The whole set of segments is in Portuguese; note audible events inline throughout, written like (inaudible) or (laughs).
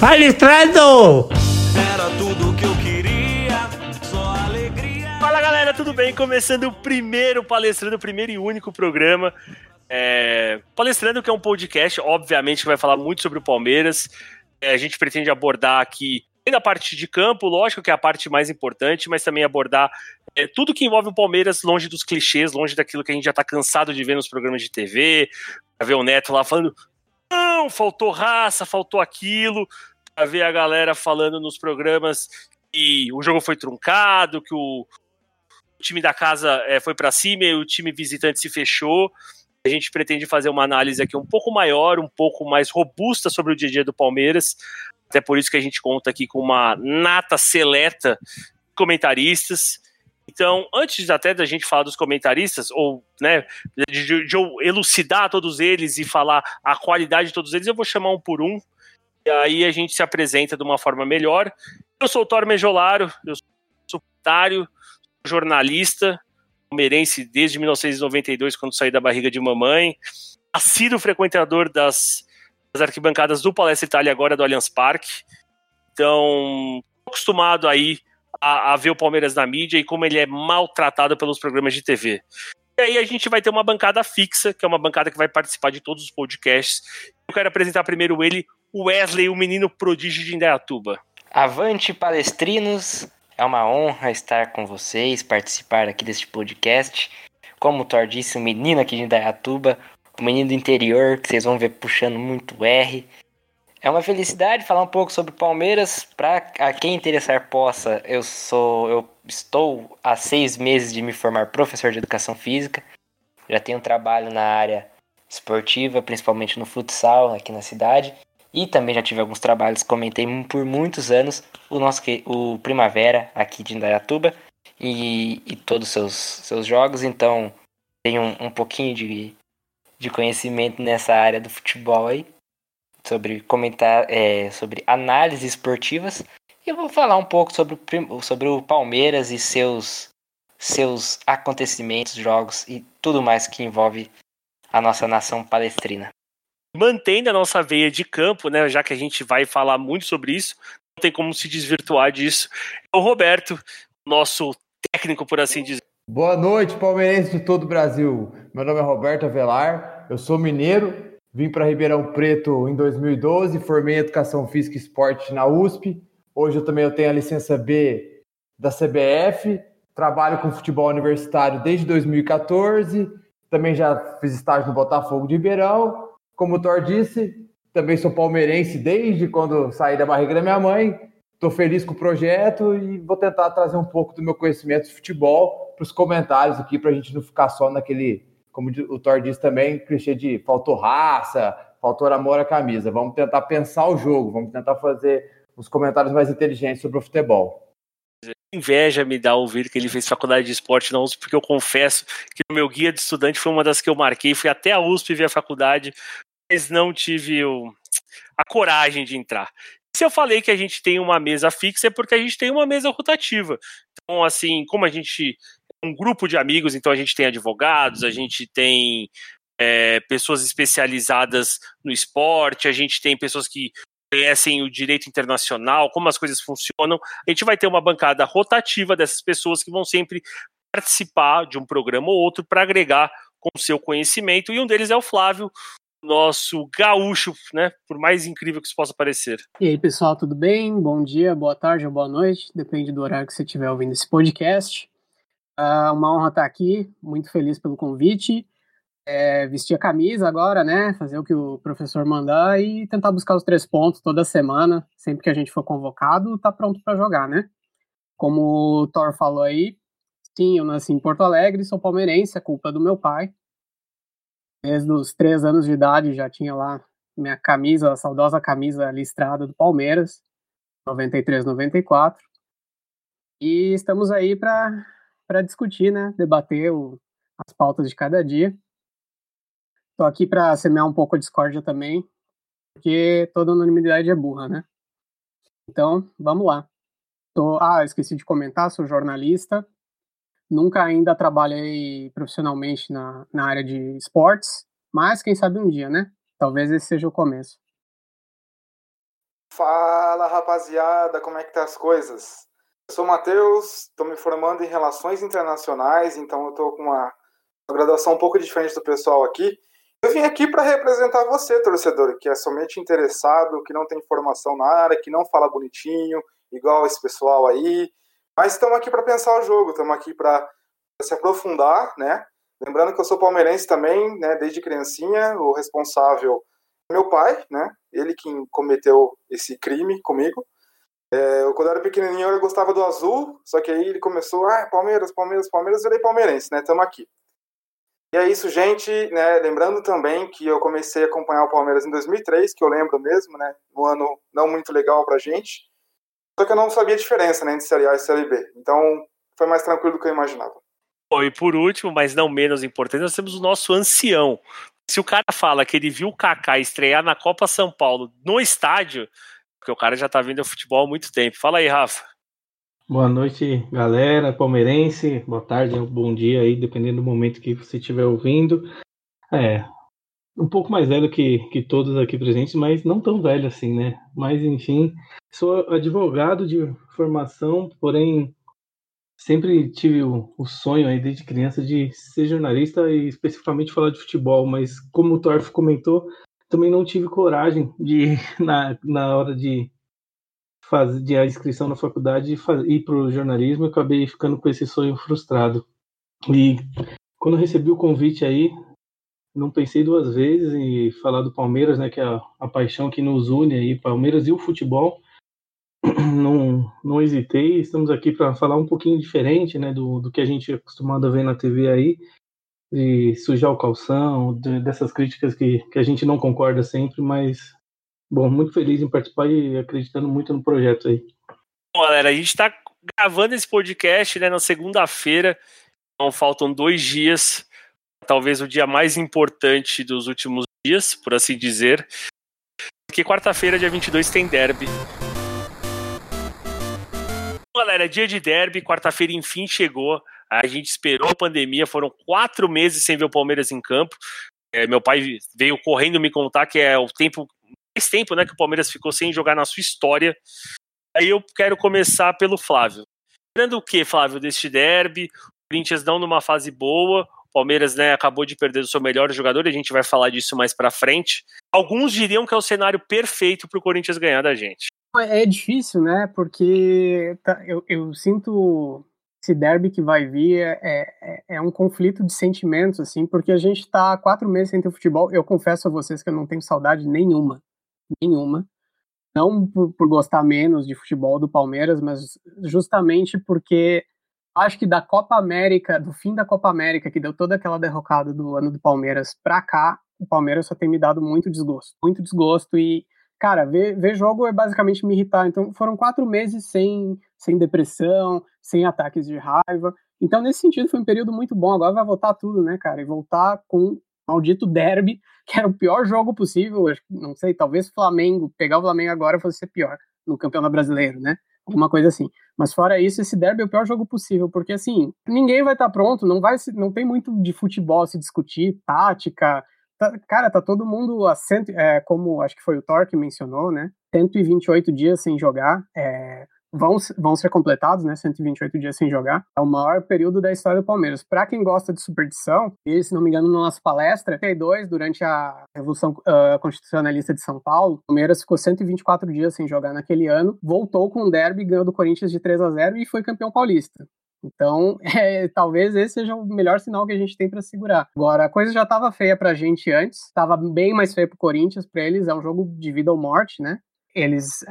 Palestrando! Era tudo que eu queria, só alegria. Fala galera, tudo bem? Começando o primeiro Palestrando, o primeiro e único programa. É... Palestrando, que é um podcast, obviamente, que vai falar muito sobre o Palmeiras. É, a gente pretende abordar aqui a parte de campo, lógico que é a parte mais importante, mas também abordar é, tudo que envolve o Palmeiras longe dos clichês, longe daquilo que a gente já tá cansado de ver nos programas de TV, pra ver o Neto lá falando, não, faltou raça, faltou aquilo, ver a galera falando nos programas que o jogo foi truncado, que o, time da casa é, foi para cima e o time visitante se fechou. A gente pretende fazer uma análise aqui um pouco maior, um pouco mais robusta sobre o dia a dia do Palmeiras. Até por isso que a gente conta aqui com uma nata seleta de comentaristas. Então, antes até da gente falar dos comentaristas, ou né, de, de eu elucidar todos eles e falar a qualidade de todos eles, eu vou chamar um por um. E aí a gente se apresenta de uma forma melhor. Eu sou o Thor Mejolaro, eu sou secretário, jornalista, palmeirense desde 1992, quando saí da barriga de mamãe. Assíduo frequentador das, das arquibancadas do Palestra Itália, agora do Allianz Parque. Então, acostumado aí a, a, ver o Palmeiras na mídia e como ele é maltratado pelos programas de TV. E aí a gente vai ter uma bancada fixa, que é uma bancada que vai participar de todos os podcasts. Eu quero apresentar primeiro ele, Wesley, o menino prodígio de Indaiatuba. Avante, palestrinos! É uma honra estar com vocês, participar aqui deste podcast. Como o Thor disse, o menino aqui de Indaiatuba, o menino do interior, que vocês vão ver puxando muito R. É uma felicidade falar um pouco sobre Palmeiras. Para quem interessar possa, eu sou, eu estou há seis meses de me formar professor de educação física. Já tenho trabalho na área esportiva, principalmente no futsal aqui na cidade. E também já tive alguns trabalhos, comentei por muitos anos o nosso o Primavera aqui de Indaiatuba e, e todos os seus, seus jogos. Então tenho um, um pouquinho de, de conhecimento nessa área do futebol aí sobre comentar é, sobre análises esportivas e eu vou falar um pouco sobre o, sobre o Palmeiras e seus seus acontecimentos, jogos e tudo mais que envolve a nossa nação palestrina. Mantendo a nossa veia de campo, né, já que a gente vai falar muito sobre isso, não tem como se desvirtuar disso. É o Roberto, nosso técnico, por assim dizer. Boa noite, palmeirense de todo o Brasil. Meu nome é Roberto Avelar, eu sou mineiro, Vim para Ribeirão Preto em 2012, formei Educação Física e Esporte na USP. Hoje eu também eu tenho a licença B da CBF, trabalho com futebol universitário desde 2014, também já fiz estágio no Botafogo de Ribeirão. Como o Thor disse, também sou palmeirense desde quando saí da barriga da minha mãe. Estou feliz com o projeto e vou tentar trazer um pouco do meu conhecimento de futebol para os comentários aqui, para a gente não ficar só naquele como o Thor disse também, clichê de faltou raça, faltou amor à camisa. Vamos tentar pensar o jogo, vamos tentar fazer os comentários mais inteligentes sobre o futebol. Inveja me dá ouvir que ele fez faculdade de esporte na USP, porque eu confesso que o meu guia de estudante foi uma das que eu marquei, fui até a USP ver a faculdade, mas não tive o, a coragem de entrar. Se eu falei que a gente tem uma mesa fixa, é porque a gente tem uma mesa rotativa. Então, assim, como a gente um grupo de amigos, então a gente tem advogados, a gente tem é, pessoas especializadas no esporte, a gente tem pessoas que conhecem o direito internacional, como as coisas funcionam. A gente vai ter uma bancada rotativa dessas pessoas que vão sempre participar de um programa ou outro para agregar com o seu conhecimento, e um deles é o Flávio, nosso gaúcho, né? Por mais incrível que isso possa parecer. E aí, pessoal, tudo bem? Bom dia, boa tarde ou boa noite, depende do horário que você estiver ouvindo esse podcast. Uh, uma honra estar aqui, muito feliz pelo convite. É, vestir a camisa agora, né? Fazer o que o professor mandar e tentar buscar os três pontos toda semana, sempre que a gente for convocado, tá pronto para jogar, né? Como o Thor falou aí, sim, eu nasci em Porto Alegre, sou palmeirense, é culpa do meu pai. Desde os três anos de idade já tinha lá minha camisa, a saudosa camisa listrada do Palmeiras, 93, 94. E estamos aí para discutir, né, debater o, as pautas de cada dia. Estou aqui para semear um pouco a discórdia também, porque toda unanimidade é burra, né? Então, vamos lá. Tô, ah, esqueci de comentar, sou jornalista. Nunca ainda trabalhei profissionalmente na, na área de esportes, mas quem sabe um dia, né? Talvez esse seja o começo. Fala rapaziada, como é que tá as coisas? Eu sou o Matheus, estou me formando em Relações Internacionais, então eu estou com uma, uma graduação um pouco diferente do pessoal aqui. Eu vim aqui para representar você, torcedor, que é somente interessado, que não tem formação na área, que não fala bonitinho, igual esse pessoal aí. Mas estamos aqui para pensar o jogo, estamos aqui para se aprofundar, né? Lembrando que eu sou palmeirense também, né? Desde criancinha, o responsável é meu pai, né? Ele quem cometeu esse crime comigo. É, eu, quando eu era pequenininho, eu gostava do azul, só que aí ele começou, ah, Palmeiras, Palmeiras, Palmeiras, virei palmeirense, né? Estamos aqui. E é isso, gente. Né? Lembrando também que eu comecei a acompanhar o Palmeiras em 2003, que eu lembro mesmo, né? Um ano não muito legal pra gente. Só que eu não sabia a diferença né, entre Série A e Série B. Então foi mais tranquilo do que eu imaginava. Bom, e por último, mas não menos importante, nós temos o nosso ancião. Se o cara fala que ele viu o Kaká estrear na Copa São Paulo no estádio, porque o cara já tá vindo ao futebol há muito tempo. Fala aí, Rafa. Boa noite, galera, palmeirense. Boa tarde, bom dia aí, dependendo do momento que você estiver ouvindo. É, um pouco mais velho que, que todos aqui presentes, mas não tão velho assim, né? Mas, enfim, sou advogado de formação, porém sempre tive o, o, sonho aí desde criança de ser jornalista e especificamente falar de futebol, mas como o Torf comentou, também não tive coragem de (laughs) na, na hora de fazer de a inscrição na faculdade ir para o jornalismo, eu acabei ficando com esse sonho frustrado. E quando recebi o convite aí, não pensei duas vezes em falar do Palmeiras, né, que é a, a paixão que nos une aí, Palmeiras e o futebol. (clears throat) Não, não hesitei, estamos aqui para falar um pouquinho diferente, né, do, do que a gente é acostumado a ver na TV aí, de sujar o calção, de, dessas críticas que, que a gente não concorda sempre, mas, bom, muito feliz em participar e acreditando muito no projeto aí. Bom, galera, a gente está gravando esse podcast, né, na segunda-feira, então faltam dois dias talvez o dia mais importante dos últimos dias, por assim dizer. Porque quarta-feira, dia 22, tem derby. Galera, dia de derby, quarta-feira enfim chegou. A gente esperou a pandemia, foram quatro meses sem ver o Palmeiras em campo. É, meu pai veio correndo me contar que é o tempo mais tempo né, que o Palmeiras ficou sem jogar na sua história. Aí eu quero começar pelo Flávio. Lembrando o que, Flávio, deste derby? O Corinthians não numa fase boa, Palmeiras né, acabou de perder o seu melhor jogador, e a gente vai falar disso mais para frente. Alguns diriam que é o cenário perfeito para o Corinthians ganhar da gente. É difícil, né? Porque tá, eu, eu, sinto esse derby que vai vir é, é, é, um conflito de sentimentos, assim, porque a gente está quatro meses sem ter futebol. Eu confesso a vocês que eu não tenho saudade nenhuma, nenhuma. Não por, por gostar menos de futebol do Palmeiras, mas justamente porque acho que da Copa América, do fim da Copa América, que deu toda aquela derrocada do ano do Palmeiras pra cá, o Palmeiras só tem me dado muito desgosto. Muito desgosto e, cara, ver, ver jogo é basicamente me irritar. Então foram quatro meses sem, sem depressão, sem ataques de raiva. Então, nesse sentido, foi um período muito bom. Agora vai voltar tudo, né, cara? E voltar com maldito derby, (laughs) que era o pior jogo possível. Não sei, talvez Flamengo, pegar o Flamengo agora fosse ser pior no Campeonato Brasileiro, né? Alguma coisa assim. Mas fora isso, esse derby é o pior jogo possível, porque assim, ninguém vai estar tá pronto, não vai se, não tem muito de futebol se discutir, tática. Tá, cara, tá todo mundo a cento, é, como acho que foi o Thor que mencionou, né? 128 dias sem jogar. É, vão, vão ser completados, né? 128 dias sem jogar. É o maior período da história do Palmeiras. Para quem gosta de superstição, e se não me engano, na nossa palestra, 32, durante a Revolução uh, Constitucionalista de São Paulo, o Palmeiras ficou 124 dias sem jogar naquele ano, voltou com o derby, ganhou do Corinthians de 3 a 0 e foi campeão paulista. Então, (laughs) é, talvez esse seja o melhor sinal que a gente tem para segurar. Agora, a coisa já estava feia para a gente antes, estava bem mais feia para o Corinthians, para eles é um jogo de vida ou morte, né? Eles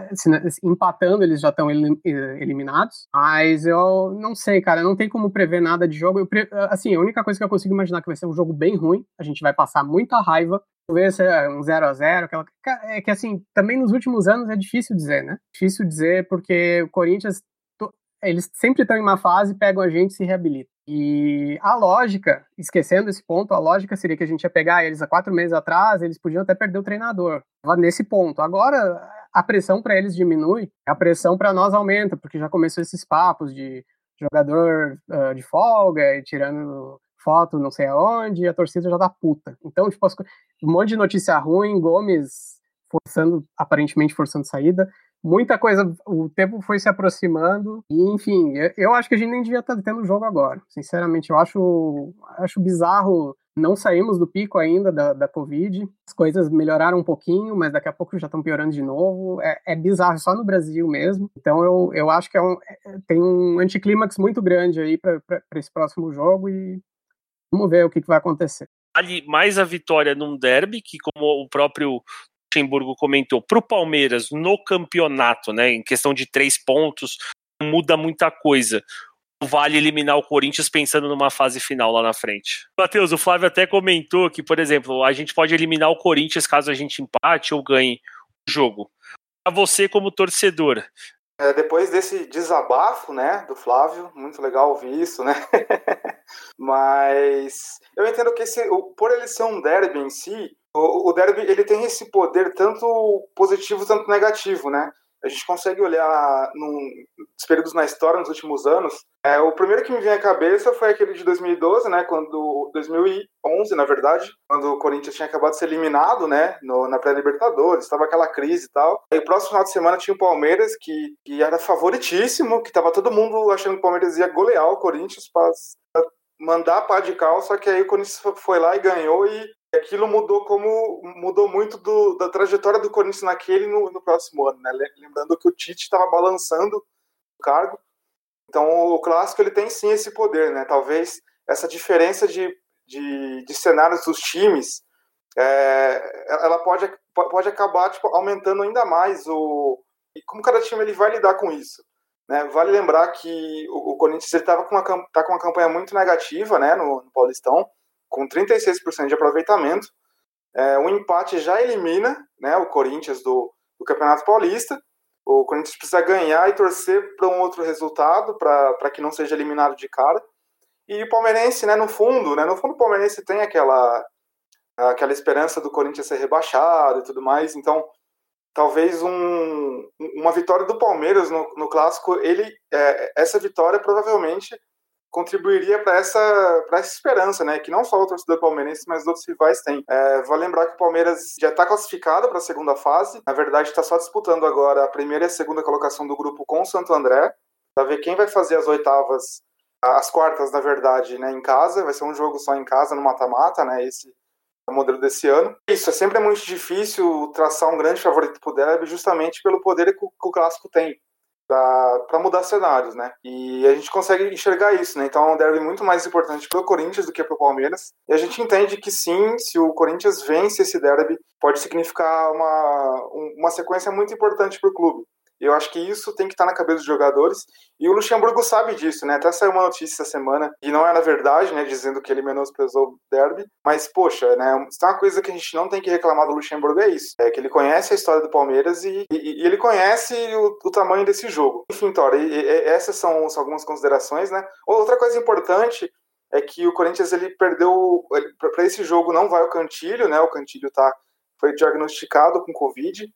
empatando, eles já estão eliminados. Mas eu não sei, cara, não tem como prever nada de jogo. Pre... assim, a única coisa que eu consigo imaginar que vai ser um jogo bem ruim, a gente vai passar muita raiva. Talvez um 0 a 0 aquela... É que assim, também nos últimos anos é difícil dizer, né? Difícil dizer porque o Corinthians eles sempre estão em uma fase, pegam a gente e se reabilitam. E a lógica, esquecendo esse ponto, a lógica seria que a gente ia pegar eles há quatro meses atrás, eles podiam até perder o treinador. Nesse ponto. Agora, a pressão para eles diminui, a pressão para nós aumenta, porque já começou esses papos de jogador uh, de folga e tirando foto não sei aonde, e a torcida já tá puta. Então, tipo, um monte de notícia ruim, Gomes forçando, aparentemente forçando saída. Muita coisa, o tempo foi se aproximando, e enfim, eu, eu acho que a gente nem devia estar tá tendo jogo agora. Sinceramente, eu acho, acho bizarro não saímos do pico ainda da, da Covid. As coisas melhoraram um pouquinho, mas daqui a pouco já estão piorando de novo. É, é bizarro, só no Brasil mesmo. Então eu, eu acho que é um, é, tem um anticlímax muito grande aí para esse próximo jogo e vamos ver o que, que vai acontecer. Ali, mais a vitória num derby, que como o próprio Luxemburgo comentou, para o Palmeiras no campeonato, né, em questão de três pontos, muda muita coisa vale eliminar o Corinthians pensando numa fase final lá na frente. Matheus, o Flávio até comentou que, por exemplo, a gente pode eliminar o Corinthians caso a gente empate ou ganhe o jogo. A você como torcedor. É, depois desse desabafo, né, do Flávio, muito legal ouvir isso, né? (laughs) Mas eu entendo que esse, por ele ser um derby em si, o, o derby ele tem esse poder tanto positivo quanto negativo, né? a gente consegue olhar nos períodos na história nos últimos anos. É, o primeiro que me vem à cabeça foi aquele de 2012, né, quando 2011, na verdade, quando o Corinthians tinha acabado de ser eliminado, né, no, na pré-Libertadores, estava aquela crise e tal. Aí o próximo final de semana tinha o Palmeiras que, que era favoritíssimo, que estava todo mundo achando que o Palmeiras ia golear o Corinthians para mandar a pá de cal, só que aí o Corinthians foi lá e ganhou e aquilo mudou como mudou muito do, da trajetória do Corinthians naquele no, no próximo ano, né? Lembrando que o Tite estava balançando o cargo. Então o clássico ele tem sim esse poder, né? Talvez essa diferença de, de, de cenários dos times é, ela pode, pode acabar tipo, aumentando ainda mais o como cada time ele vai lidar com isso. Né? Vale lembrar que o, o Corinthians estava com, uma, tá com uma campanha muito negativa né, no, no Paulistão com 36% de aproveitamento. É, empate já elimina né, o Corinthians do, do Campeonato Paulista. O Corinthians precisa ganhar e torcer para um outro resultado, para que não seja eliminado de cara. E o Palmeirense, né, no fundo, né, no fundo o Palmeirense tem aquela, aquela esperança do Corinthians ser rebaixado e tudo mais. Então, talvez um, uma vitória do Palmeiras no, no clássico, ele, é, essa vitória provavelmente contribuiria para essa, essa esperança, né? Que não só o torcedor palmeirense, mas os outros rivais têm. É, vale lembrar que o Palmeiras já está classificado para a segunda fase. Na verdade, está só disputando agora a primeira e a segunda colocação do grupo com o Santo André, para ver quem vai fazer as oitavas, as quartas, na verdade, né? Em casa. Vai ser um jogo só em casa, no mata-mata, né? Esse é o modelo desse ano. Isso, é sempre muito difícil traçar um grande favorito para o derby, justamente pelo poder que o, que o clássico tem para mudar cenários, né? E a gente consegue enxergar isso, né? Então é um derby muito mais importante para o Corinthians do que para o Palmeiras. E a gente entende que sim, se o Corinthians vence esse derby, pode significar uma, uma sequência muito importante para o clube. Eu acho que isso tem que estar na cabeça dos jogadores. E o Luxemburgo sabe disso, né? Até saiu uma notícia essa semana, e não era verdade, né? Dizendo que ele menosprezou o derby. Mas, poxa, né? Se tem uma coisa que a gente não tem que reclamar do Luxemburgo é isso. É que ele conhece a história do Palmeiras e, e, e ele conhece o, o, tamanho desse jogo. Enfim, Tora, essas são, são algumas considerações, né? Outra coisa importante é que o Corinthians ele perdeu para esse jogo não vai o Cantilho, né? O Cantilho tá foi diagnosticado com Covid.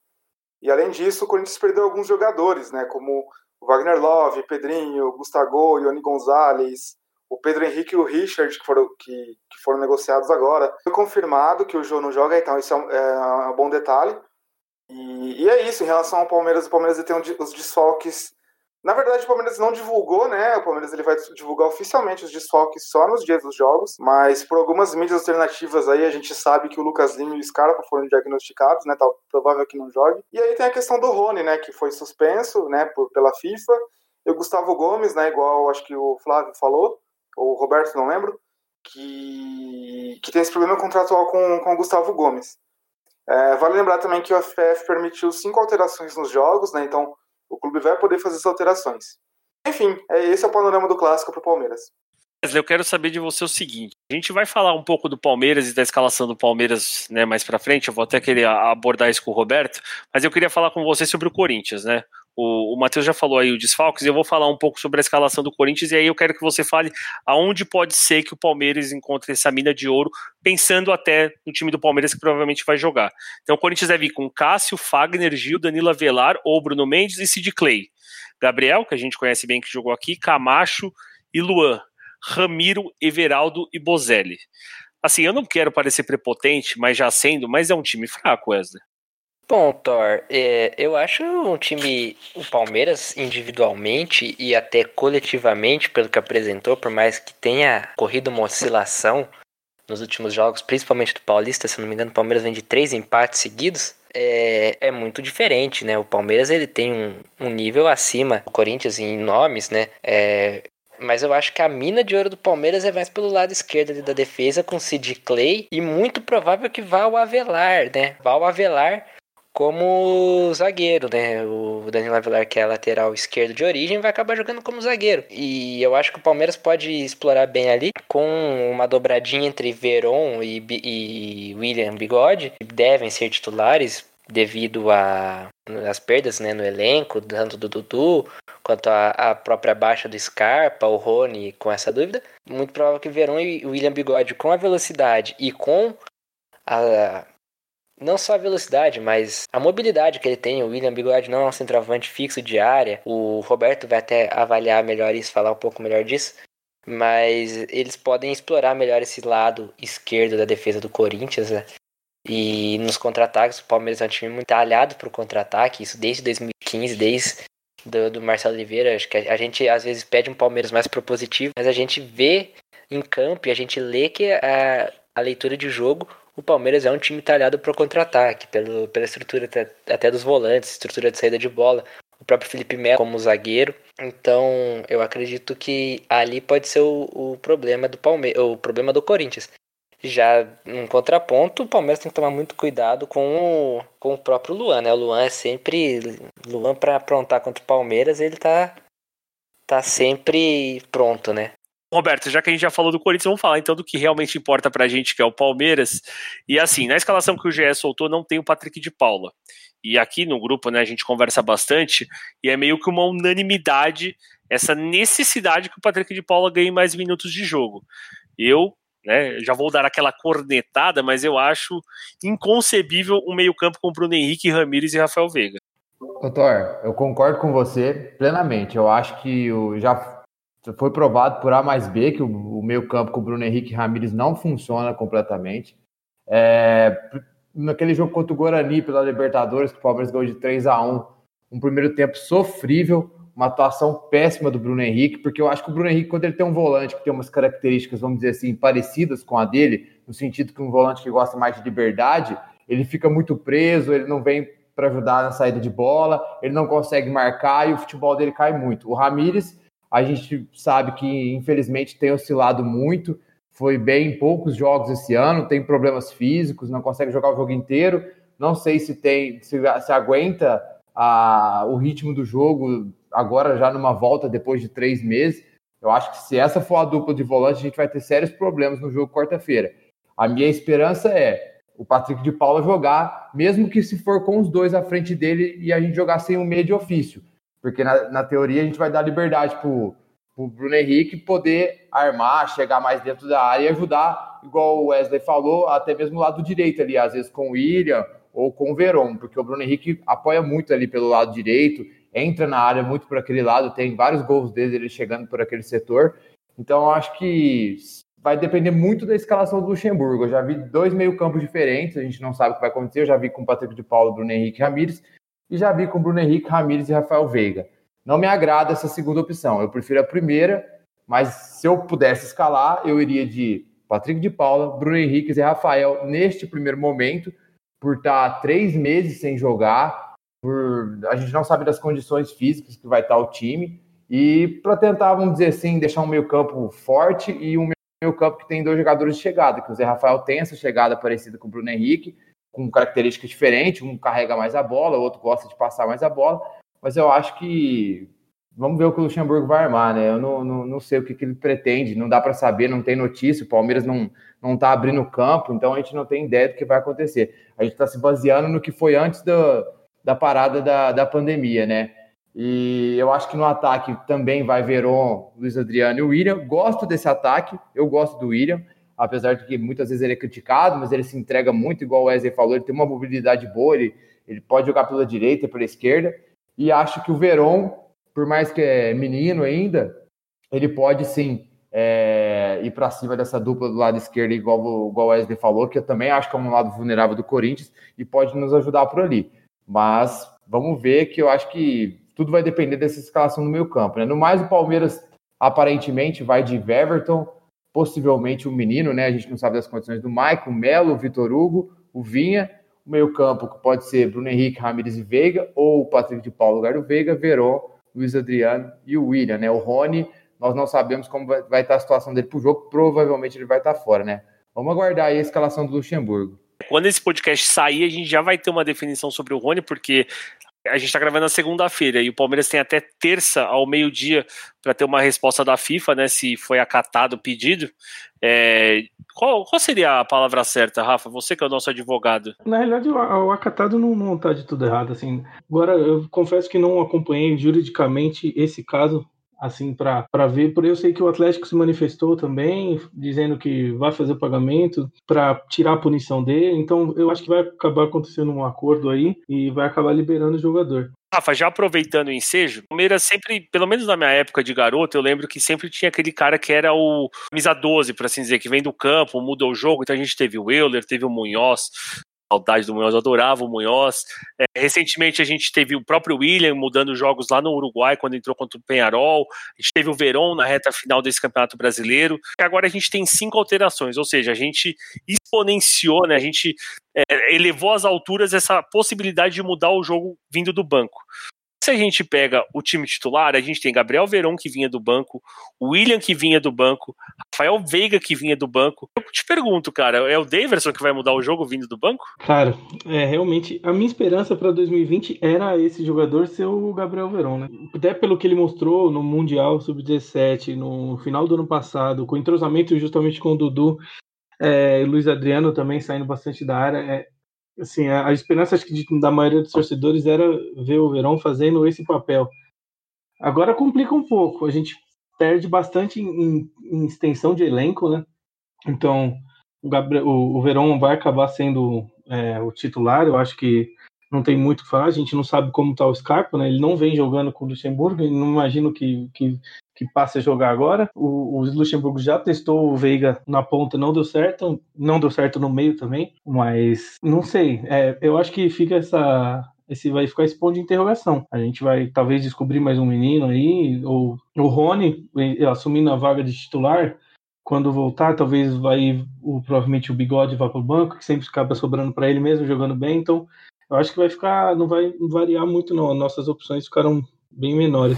E além disso, o Corinthians perdeu alguns jogadores, né, como o Wagner Love, Pedrinho, Gustavo, Ioni Gonzalez, o Pedro Henrique e o Richard, que foram, que, que foram negociados agora. Foi confirmado que o João não joga, então isso é um, é um bom detalhe. E, e, é isso, em relação ao Palmeiras, o Palmeiras tem os desfalques na verdade, o Palmeiras não divulgou, né? O Palmeiras ele vai divulgar oficialmente os desfalques só nos dias dos jogos, mas por algumas mídias alternativas aí a gente sabe que o Lucas Lima e o Scarpa foram diagnosticados, né? Tá provável que não jogue. E aí tem a questão do Rony, né? Que foi suspenso, né? Por, pela FIFA. E o Gustavo Gomes, né? Igual acho que o Flávio falou, ou o Roberto, não lembro, que, que tem esse problema contratual com, com o Gustavo Gomes. É, vale lembrar também que o FF permitiu cinco alterações nos jogos, né? Então o clube vai poder fazer essas alterações. Enfim, é esse é o panorama do clássico para o Palmeiras. Eu quero saber de você o seguinte: a gente vai falar um pouco do Palmeiras e da escalação do Palmeiras né, mais para frente. Eu vou até querer abordar isso com o Roberto, mas eu queria falar com você sobre o Corinthians, né? O, o Matheus já falou aí o desfalques, eu vou falar um pouco sobre a escalação do Corinthians, e aí eu quero que você fale aonde pode ser que o Palmeiras encontre essa mina de ouro, pensando até no time do Palmeiras que provavelmente vai jogar. Então o Corinthians deve ir com Cássio, Fagner, Gil, Danilo Avelar ou Bruno Mendes e Sid Clay. Gabriel, que a gente conhece bem que jogou aqui, Camacho e Luan. Ramiro, Everaldo e Bozelli. Assim, eu não quero parecer prepotente, mas já sendo, mas é um time fraco, Wesley. Bom, Thor, é, eu acho um time, o Palmeiras individualmente e até coletivamente, pelo que apresentou, por mais que tenha corrido uma oscilação nos últimos jogos, principalmente do Paulista, se não me engano, o Palmeiras vem de três empates seguidos, é, é muito diferente, né? O Palmeiras ele tem um, um nível acima do Corinthians em nomes, né? É, mas eu acho que a mina de ouro do Palmeiras é mais pelo lado esquerdo da defesa com Sid Clay e muito provável que vá o Avelar, né? Vá o Avelar como zagueiro, né? O Danilo Avelar, que é lateral esquerdo de origem, vai acabar jogando como zagueiro. E eu acho que o Palmeiras pode explorar bem ali com uma dobradinha entre Veron e, e William Bigode, que devem ser titulares devido as perdas né, no elenco, tanto do Dudu quanto a própria baixa do Scarpa, o Rony com essa dúvida. Muito provável que Verón e William Bigode com a velocidade e com a, não só a velocidade, mas a mobilidade que ele tem. O William Bigode não é um centroavante fixo de área. O Roberto vai até avaliar melhor isso, falar um pouco melhor disso. Mas eles podem explorar melhor esse lado esquerdo da defesa do Corinthians, né? E nos contra-ataques, o Palmeiras é um time muito talhado para o contra-ataque, isso desde 2015, desde do, do Marcelo Oliveira. Acho que a, a, gente às vezes pede um Palmeiras mais propositivo, mas a gente vê em campo e a gente lê que a, a leitura de jogo o Palmeiras é um time talhado para o contra-ataque, pela estrutura até, até, dos volantes, estrutura de saída de bola, o próprio Felipe Melo como zagueiro. Então, eu acredito que ali pode ser o, o problema do Palmeiras, o problema do Corinthians. Já um contraponto, o Palmeiras tem que tomar muito cuidado com o, com o próprio Luan, né? O Luan é sempre. Luan, para aprontar contra o Palmeiras, ele tá, tá sempre pronto, né? Roberto, já que a gente já falou do Corinthians, vamos falar então do que realmente importa pra gente, que é o Palmeiras. E assim, na escalação que o GE soltou, não tem o Patrick de Paula. E aqui no grupo, né, a gente conversa bastante, e é meio que uma unanimidade essa necessidade que o Patrick de Paula ganhe mais minutos de jogo. Eu, né, já vou dar aquela cornetada, mas eu acho inconcebível um meio-campo com Bruno Henrique, Ramires e Rafael Veiga. Doutor, eu concordo com você plenamente. Eu acho que o, já foi provado por A mais B que o, o meio-campo com o Bruno Henrique Ramires não funciona completamente. É, naquele jogo contra o Guarani pela Libertadores, que o Palmeiras ganhou de 3 a 1 um primeiro tempo sofrível, uma atuação péssima do Bruno Henrique, porque eu acho que o Bruno Henrique, quando ele tem um volante que tem umas características, vamos dizer assim, parecidas com a dele, no sentido que um volante que gosta mais de liberdade, ele fica muito preso, ele não vem para ajudar na saída de bola, ele não consegue marcar e o futebol dele cai muito. O Ramires a gente sabe que, infelizmente, tem oscilado muito. Foi bem em poucos jogos esse ano, tem problemas físicos, não consegue jogar o jogo inteiro. Não sei se tem, se, se aguenta a, o ritmo do jogo agora já numa volta depois de três meses. Eu acho que se essa for a dupla de volante, a gente vai ter sérios problemas no jogo quarta-feira. A minha esperança é o Patrick de Paula jogar, mesmo que se for com os dois à frente dele e a gente jogar sem um meio de ofício. Porque na, na teoria a gente vai dar liberdade pro, pro Bruno Henrique poder armar, chegar mais dentro da área e ajudar, igual o Wesley falou, até mesmo o lado direito ali, às vezes com o William ou com o Verón, porque o Bruno Henrique apoia muito ali pelo lado direito, entra na área muito por aquele lado, tem vários gols dele ele chegando por aquele setor. Então eu acho que vai depender muito da escalação do Luxemburgo. Eu já vi dois meio-campos diferentes, a gente não sabe o que vai acontecer. Eu já vi com o Patrick de Paulo, Bruno Henrique Ramires, e já vi com Bruno Henrique, Ramires e Rafael Veiga. Não me agrada essa segunda opção. Eu prefiro a primeira, mas se eu pudesse escalar, eu iria de Patrick de Paula, Bruno Henrique e Rafael neste primeiro momento, por estar três meses sem jogar, por a gente não sabe das condições físicas que vai estar o time, e para tentar, vamos dizer assim, deixar um meio-campo forte e um meio-campo que tem dois jogadores de chegada, que o Zé Rafael tem essa chegada parecida com o Bruno Henrique, com características diferentes, um carrega mais a bola, o outro gosta de passar mais a bola, mas eu acho que vamos ver o que o Luxemburgo vai armar, né? Eu não, não, não sei o que, que ele pretende, não dá para saber, não tem notícia, o Palmeiras não não está abrindo campo, então a gente não tem ideia do que vai acontecer. A gente está se baseando no que foi antes do, da parada da, da pandemia, né? E eu acho que no ataque também vai Veron, Luiz Adriano e o William. Gosto desse ataque, eu gosto do William apesar de que muitas vezes ele é criticado, mas ele se entrega muito, igual o Wesley falou, ele tem uma mobilidade boa, ele, ele pode jogar pela direita pela esquerda, e acho que o Verón, por mais que é menino ainda, ele pode sim é, ir para cima dessa dupla do lado esquerdo, igual, igual o Wesley falou, que eu também acho que é um lado vulnerável do Corinthians, e pode nos ajudar por ali. Mas vamos ver que eu acho que tudo vai depender dessa escalação no meio campo. Né? No mais, o Palmeiras aparentemente vai de Everton, possivelmente o menino, né? A gente não sabe das condições do Maicon, Melo, Vitor Hugo, o Vinha, o meio-campo que pode ser Bruno Henrique, Ramires e Veiga, ou o Patrick de Paulo lugar do Veiga, Verón, Luiz Adriano e o William, né? O Rony, nós não sabemos como vai, vai estar a situação dele para o jogo, provavelmente ele vai estar fora, né? Vamos aguardar aí a escalação do Luxemburgo. Quando esse podcast sair, a gente já vai ter uma definição sobre o Rony, porque a gente está gravando na segunda-feira e o Palmeiras tem até terça ao meio-dia para ter uma resposta da FIFA, né? Se foi acatado o pedido. É, qual, qual, seria a palavra certa, Rafa? Você que é o nosso advogado. Na realidade, o, o acatado não, não tá de tudo errado, assim. Agora, eu confesso que não acompanhei juridicamente esse caso assim, para ver. Por eu sei que o Atlético se manifestou também, dizendo que vai fazer o pagamento para tirar a punição dele. Então, eu acho que vai acabar acontecendo um acordo aí e vai acabar liberando o jogador. Rafa, já aproveitando o ensejo, o Palmeiras sempre, pelo menos na minha época de garoto, eu lembro que sempre tinha aquele cara que era o camisa 12, por assim dizer, que vem do campo, muda o jogo. Então a gente teve o Euler, teve o Munhoz, saudade do Munhoz, eu adorava o Munhoz. É, recentemente a gente teve o próprio William mudando jogos lá no Uruguai quando entrou contra o Penharol. A gente teve o Verón na reta final desse Campeonato Brasileiro. E agora a gente tem cinco alterações, ou seja, a gente exponenciou, né, a gente é, elevou às alturas essa possibilidade de mudar o jogo vindo do banco. Se a gente pega o time titular, a gente tem Gabriel Verón que vinha do banco, William que vinha do banco, Rafael Veiga que vinha do banco. Eu te pergunto, cara, é o Daverson que vai mudar o jogo vindo do banco? Cara, é realmente a minha esperança para 2020 era esse jogador ser o Gabriel Verón, né? Até pelo que ele mostrou no Mundial Sub-17, no final do ano passado, com entrosamento justamente com o Dudu, é, Luiz Adriano também saindo bastante da área. É, assim, a, a esperança acho que de, da maioria dos torcedores era ver o Verão fazendo esse papel. Agora complica um pouco, a gente perde bastante em, em extensão de elenco, né? Então, o, Gabriel, o, o Verão vai acabar sendo é, o titular, eu acho que não tem muito o que falar, a gente não sabe como está o Scarpa, né? Ele não vem jogando com o Luxemburgo, não imagino que, que, que passe a jogar agora. O, o Luxemburgo já testou o Veiga na ponta, não deu certo, não deu certo no meio também, mas não sei. É, eu acho que fica essa, esse vai ficar esse ponto de interrogação. A gente vai talvez descobrir mais um menino aí, ou o Rony assumindo a vaga de titular. Quando voltar, talvez vai o, provavelmente o bigode vá para o banco, que sempre acaba sobrando para ele mesmo, jogando bem. Então, eu acho que vai ficar, não vai variar muito, não. Nossas opções ficaram bem menores.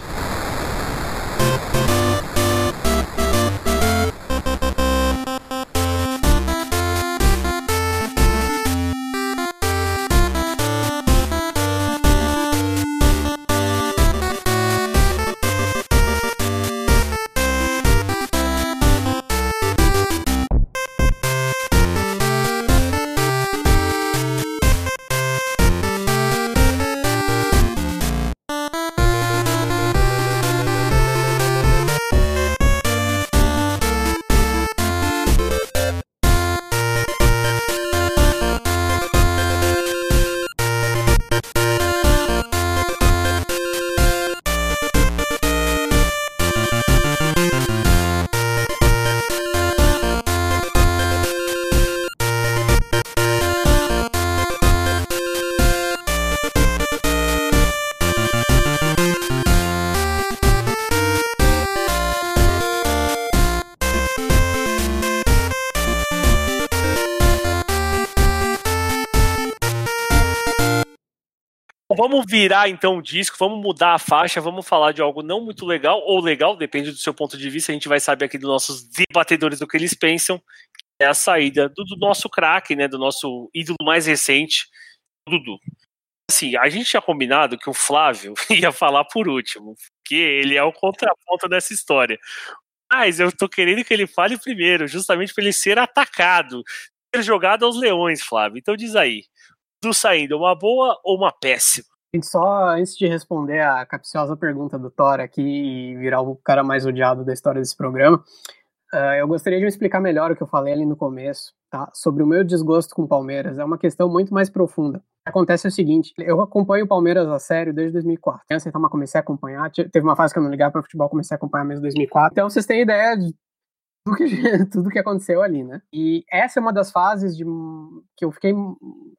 Vamos virar então o disco, vamos mudar a faixa, vamos falar de algo não muito legal ou legal, depende do seu ponto de vista. A gente vai saber aqui dos nossos debatedores do que eles pensam. É a saída do, do nosso craque, né, do nosso ídolo mais recente, Dudu. Assim, a gente tinha combinado que o Flávio (laughs) ia falar por último, porque ele é o contraponto dessa história. Mas eu tô querendo que ele fale primeiro, justamente para ele ser atacado, ser jogado aos leões, Flávio. Então diz aí, do saindo, uma boa ou uma péssima? Só antes de responder a capciosa pergunta do Thor aqui e virar o cara mais odiado da história desse programa, uh, eu gostaria de explicar melhor o que eu falei ali no começo, tá? Sobre o meu desgosto com o Palmeiras. É uma questão muito mais profunda. Acontece o seguinte: eu acompanho o Palmeiras a sério desde 2004. Antes então, comecei a acompanhar. Teve uma fase que eu não ligava para futebol, comecei a acompanhar mesmo em 2004. Então vocês têm ideia de tudo que, (laughs) tudo que aconteceu ali, né? E essa é uma das fases de que eu fiquei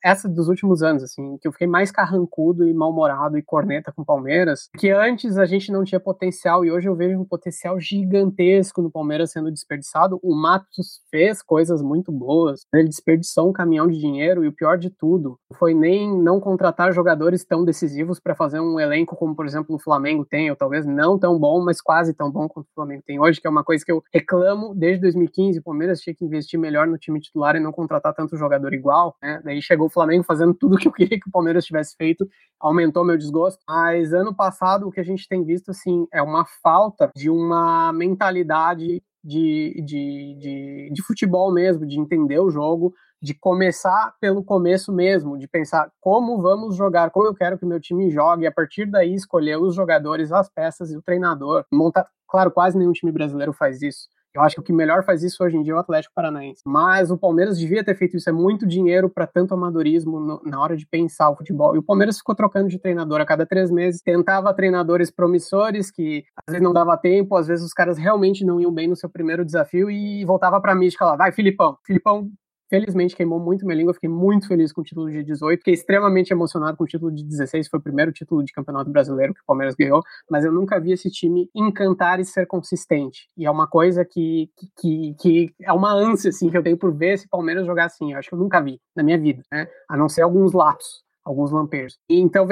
essa dos últimos anos, assim, que eu fiquei mais carrancudo e mal-humorado e corneta com o Palmeiras, que antes a gente não tinha potencial e hoje eu vejo um potencial gigantesco no Palmeiras sendo desperdiçado. O Matos fez coisas muito boas, ele desperdiçou um caminhão de dinheiro e o pior de tudo foi nem não contratar jogadores tão decisivos para fazer um elenco como, por exemplo, o Flamengo tem, ou talvez não tão bom, mas quase tão bom quanto o Flamengo tem hoje, que é uma coisa que eu reclamo desde 2015. O Palmeiras tinha que investir melhor no time titular e não contratar tanto jogador igual, né? Daí chegou o Flamengo fazendo (laughs) tudo que eu queria que o Palmeiras tivesse feito, aumentou meu desgosto. Mas ano passado o que a gente tem visto assim é uma falta de uma mentalidade de, de, de, de, futebol mesmo, de entender o jogo, de começar pelo começo mesmo, de pensar como vamos jogar, como eu quero que meu time jogue, e a partir daí escolher os jogadores, as peças e o treinador. Montar, claro, quase nenhum time brasileiro faz isso. Eu acho que o que melhor faz isso hoje em dia é o Atlético Paranaense. Mas o Palmeiras devia ter feito isso. É muito dinheiro para tanto amadorismo no, na hora de pensar o futebol. E o Palmeiras ficou trocando de treinador a cada três meses. Tentava treinadores promissores que às vezes não dava tempo, às vezes os caras realmente não iam bem no seu primeiro desafio e voltava para a mística lá. Vai, Filipão. Filipão Felizmente queimou muito minha língua, fiquei muito feliz com o título de 18, fiquei extremamente emocionado com o título de 16, foi o primeiro título de campeonato brasileiro que o Palmeiras ganhou, mas eu nunca vi esse time encantar e ser consistente. E é uma coisa que, que, que é uma ânsia assim, que eu tenho por ver esse Palmeiras jogar assim. Eu acho que eu nunca vi na minha vida, né? A não ser alguns lapsos alguns lampejos. E então,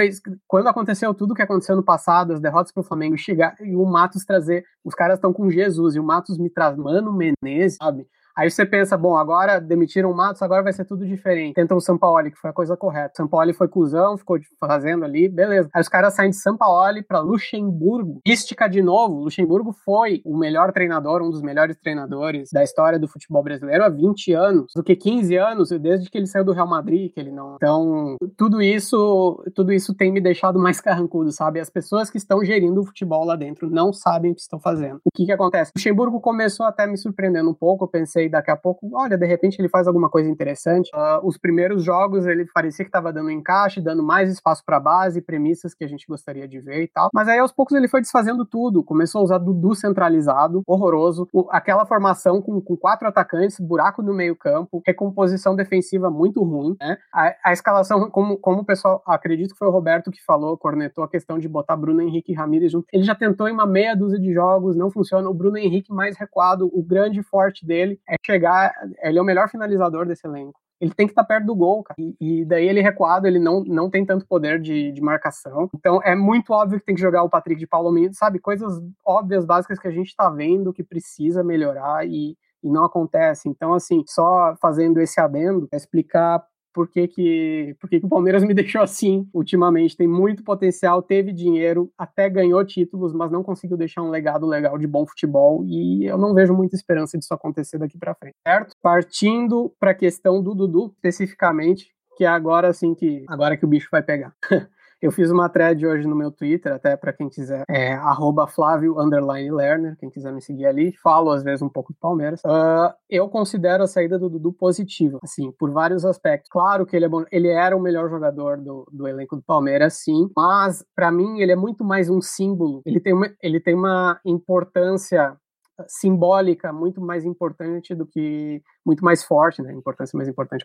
quando aconteceu tudo que aconteceu no passado, as derrotas para o Flamengo chegar e o Matos trazer, os caras estão com Jesus e o Matos me traz Mano Menezes, sabe? Aí você pensa, bom, agora demitiram o Matos, agora vai ser tudo diferente. Tenta o Sampaoli, que foi a coisa correta. Sampaoli foi cuzão, ficou fazendo ali, beleza. Aí os caras saem de Sampaoli para Luxemburgo. Estica de novo, Luxemburgo foi o melhor treinador, um dos melhores treinadores da história do futebol brasileiro há 20 anos, do que 15 anos, desde que ele saiu do Real Madrid, que ele não. Então, tudo isso, tudo isso tem me deixado mais (laughs) carrancudo, sabe? As pessoas que estão gerindo o futebol lá dentro não sabem o que estão fazendo. O que que acontece? Luxemburgo começou até me surpreendendo um pouco, eu pensei sei, daqui a pouco, olha, de repente ele faz alguma coisa interessante. Uh, os primeiros jogos ele parecia que estava dando encaixe, dando mais espaço para base, premissas que a gente gostaria de ver e tal. Mas aí aos poucos ele foi desfazendo tudo, começou a usar Dudu centralizado, horroroso, o, aquela formação com, com, quatro atacantes, buraco no meio-campo, recomposição defensiva muito ruim, né? A, a, escalação, como, como o pessoal, acredito que foi o Roberto que falou, cornetou a questão de botar Bruno Henrique e Ramírez junto. Ele já tentou em uma meia dúzia de jogos, não funciona. O Bruno Henrique mais recuado, o grande forte dele é chegar. Ele é o melhor finalizador desse elenco. Ele tem que estar perto do gol, cara. E, e daí ele recuado, ele não, não tem tanto poder de, de marcação. Então é muito óbvio que tem que jogar o Patrick de Paulo Menino, sabe? Coisas óbvias, básicas que a gente tá vendo que precisa melhorar e, e não acontece. Então, assim, só fazendo esse adendo, é explicar por que, que, por que, que o Palmeiras (laughs) me deixou assim ultimamente. Tem muito potencial, teve dinheiro, até ganhou títulos, mas não conseguiu deixar um legado legal de bom futebol e eu não vejo muita esperança disso acontecer daqui para frente, certo? Partindo para a questão do Dudu, especificamente, que é agora assim que agora que o bicho vai pegar. (laughs) Eu fiz uma thread hoje no meu Twitter, até para quem quiser, é Flávio Lerner, quem quiser me seguir ali. Falo às vezes um pouco do Palmeiras. Uh, eu considero a saída do Dudu positiva, assim, por vários aspectos. Claro que ele é bom, ele era o melhor jogador do, do elenco do Palmeiras, sim, mas para mim ele é muito mais um símbolo. Ele tem uma, ele tem uma importância simbólica muito mais importante do que muito mais forte, né? Importância mais importante.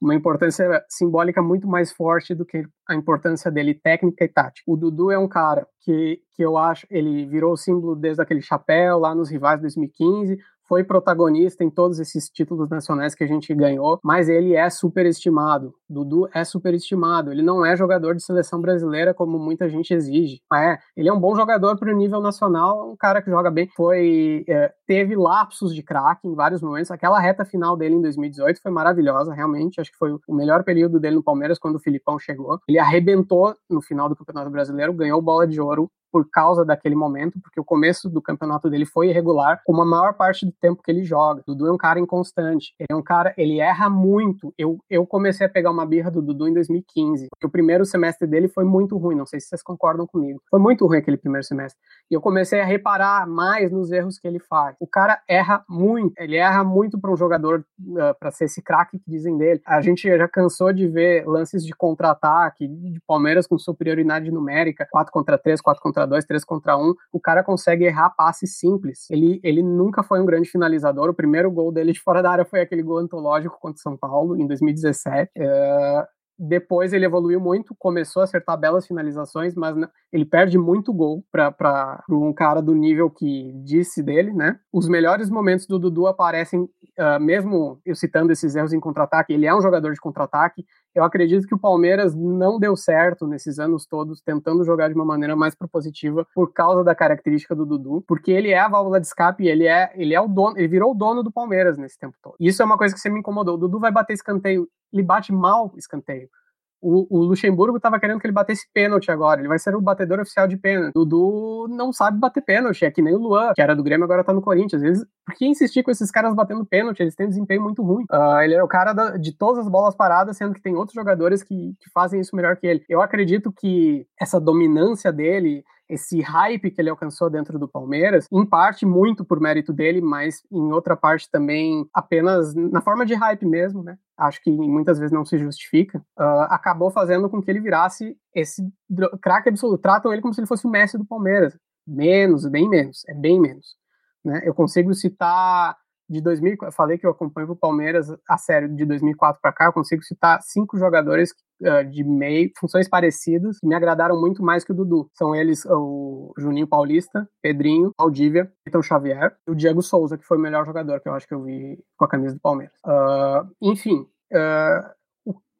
Uma importância simbólica muito mais forte do que a importância dele técnica e tática. O Dudu é um cara que, que eu acho, ele virou símbolo desde aquele chapéu lá nos rivais de 2015, foi protagonista em todos esses títulos nacionais que a gente ganhou, mas ele é superestimado. Dudu é superestimado. Ele não é jogador de seleção brasileira como muita gente exige. É, ele é um bom jogador para o nível nacional, um cara que joga bem. Foi é, teve lapsos de craque em vários momentos. Aquela reta final dele em 2018 foi maravilhosa, realmente. Acho que foi o melhor período dele no Palmeiras quando o Filipão chegou. Ele arrebentou no final do Campeonato Brasileiro, ganhou bola de ouro por causa daquele momento, porque o começo do campeonato dele foi irregular, como a maior parte do tempo que ele joga. Dudu é um cara inconstante. Ele é um cara, ele erra muito. Eu, eu comecei a pegar uma birra do Dudu em 2015, porque o primeiro semestre dele foi muito ruim, não sei se vocês concordam comigo. Foi muito ruim aquele primeiro semestre. E eu comecei a reparar mais nos erros que ele faz. O cara erra muito, ele erra muito para um jogador uh, ah, para ser esse craque que dizem dele. A gente já cansou de ver lances de contra-ataque de Palmeiras com superioridade numérica, 4 contra 3, 4 contra contra dois, três contra um, o cara consegue errar passes simples. Ele, ele nunca foi um grande finalizador. O primeiro gol dele de fora da área foi aquele gol antológico contra o São Paulo, em 2017. É, depois ele evoluiu muito, começou a acertar belas finalizações, mas ele perde muito gol para um cara do nível que disse dele, né? Os melhores momentos do Dudu aparecem, uh, mesmo eu citando esses erros em contra-ataque, ele é um jogador de contra-ataque. Eu acredito que o Palmeiras não deu certo nesses anos todos, tentando jogar de uma maneira mais propositiva por causa da característica do Dudu, porque ele é a válvula de escape, ele é, ele é o dono, ele virou o dono do Palmeiras nesse tempo todo. Isso é uma coisa que você me incomodou. O Dudu vai bater escanteio ele bate mal escanteio. O, o Luxemburgo estava querendo que ele batesse pênalti agora. Ele vai ser o batedor oficial de pênalti. Dudu não sabe bater pênalti. É que nem o Luan, que era do Grêmio, agora tá no Corinthians. Eles, por que insistir com esses caras batendo pênalti? Eles têm um desempenho muito ruim. Uh, ele é o cara da, de todas as bolas paradas, sendo que tem outros jogadores que, que fazem isso melhor que ele. Eu acredito que essa dominância dele esse hype que ele alcançou dentro do Palmeiras, em parte muito por mérito dele, mas em outra parte também apenas na forma de hype mesmo, né? Acho que muitas vezes não se justifica, uh, acabou fazendo com que ele virasse esse craque absoluto. Tratam ele como se ele fosse o Messi do Palmeiras. Menos, bem menos, é bem menos. Né? Eu consigo citar de 2000, eu falei que eu acompanho o Palmeiras a série de 2004 para cá, eu consigo citar cinco jogadores uh, de meio, funções parecidas, que me agradaram muito mais que o Dudu. São eles o Juninho Paulista, Pedrinho, Valdívia, Vitor Xavier e o Diego Souza, que foi o melhor jogador que eu acho que eu vi com a camisa do Palmeiras. Uh, enfim, uh,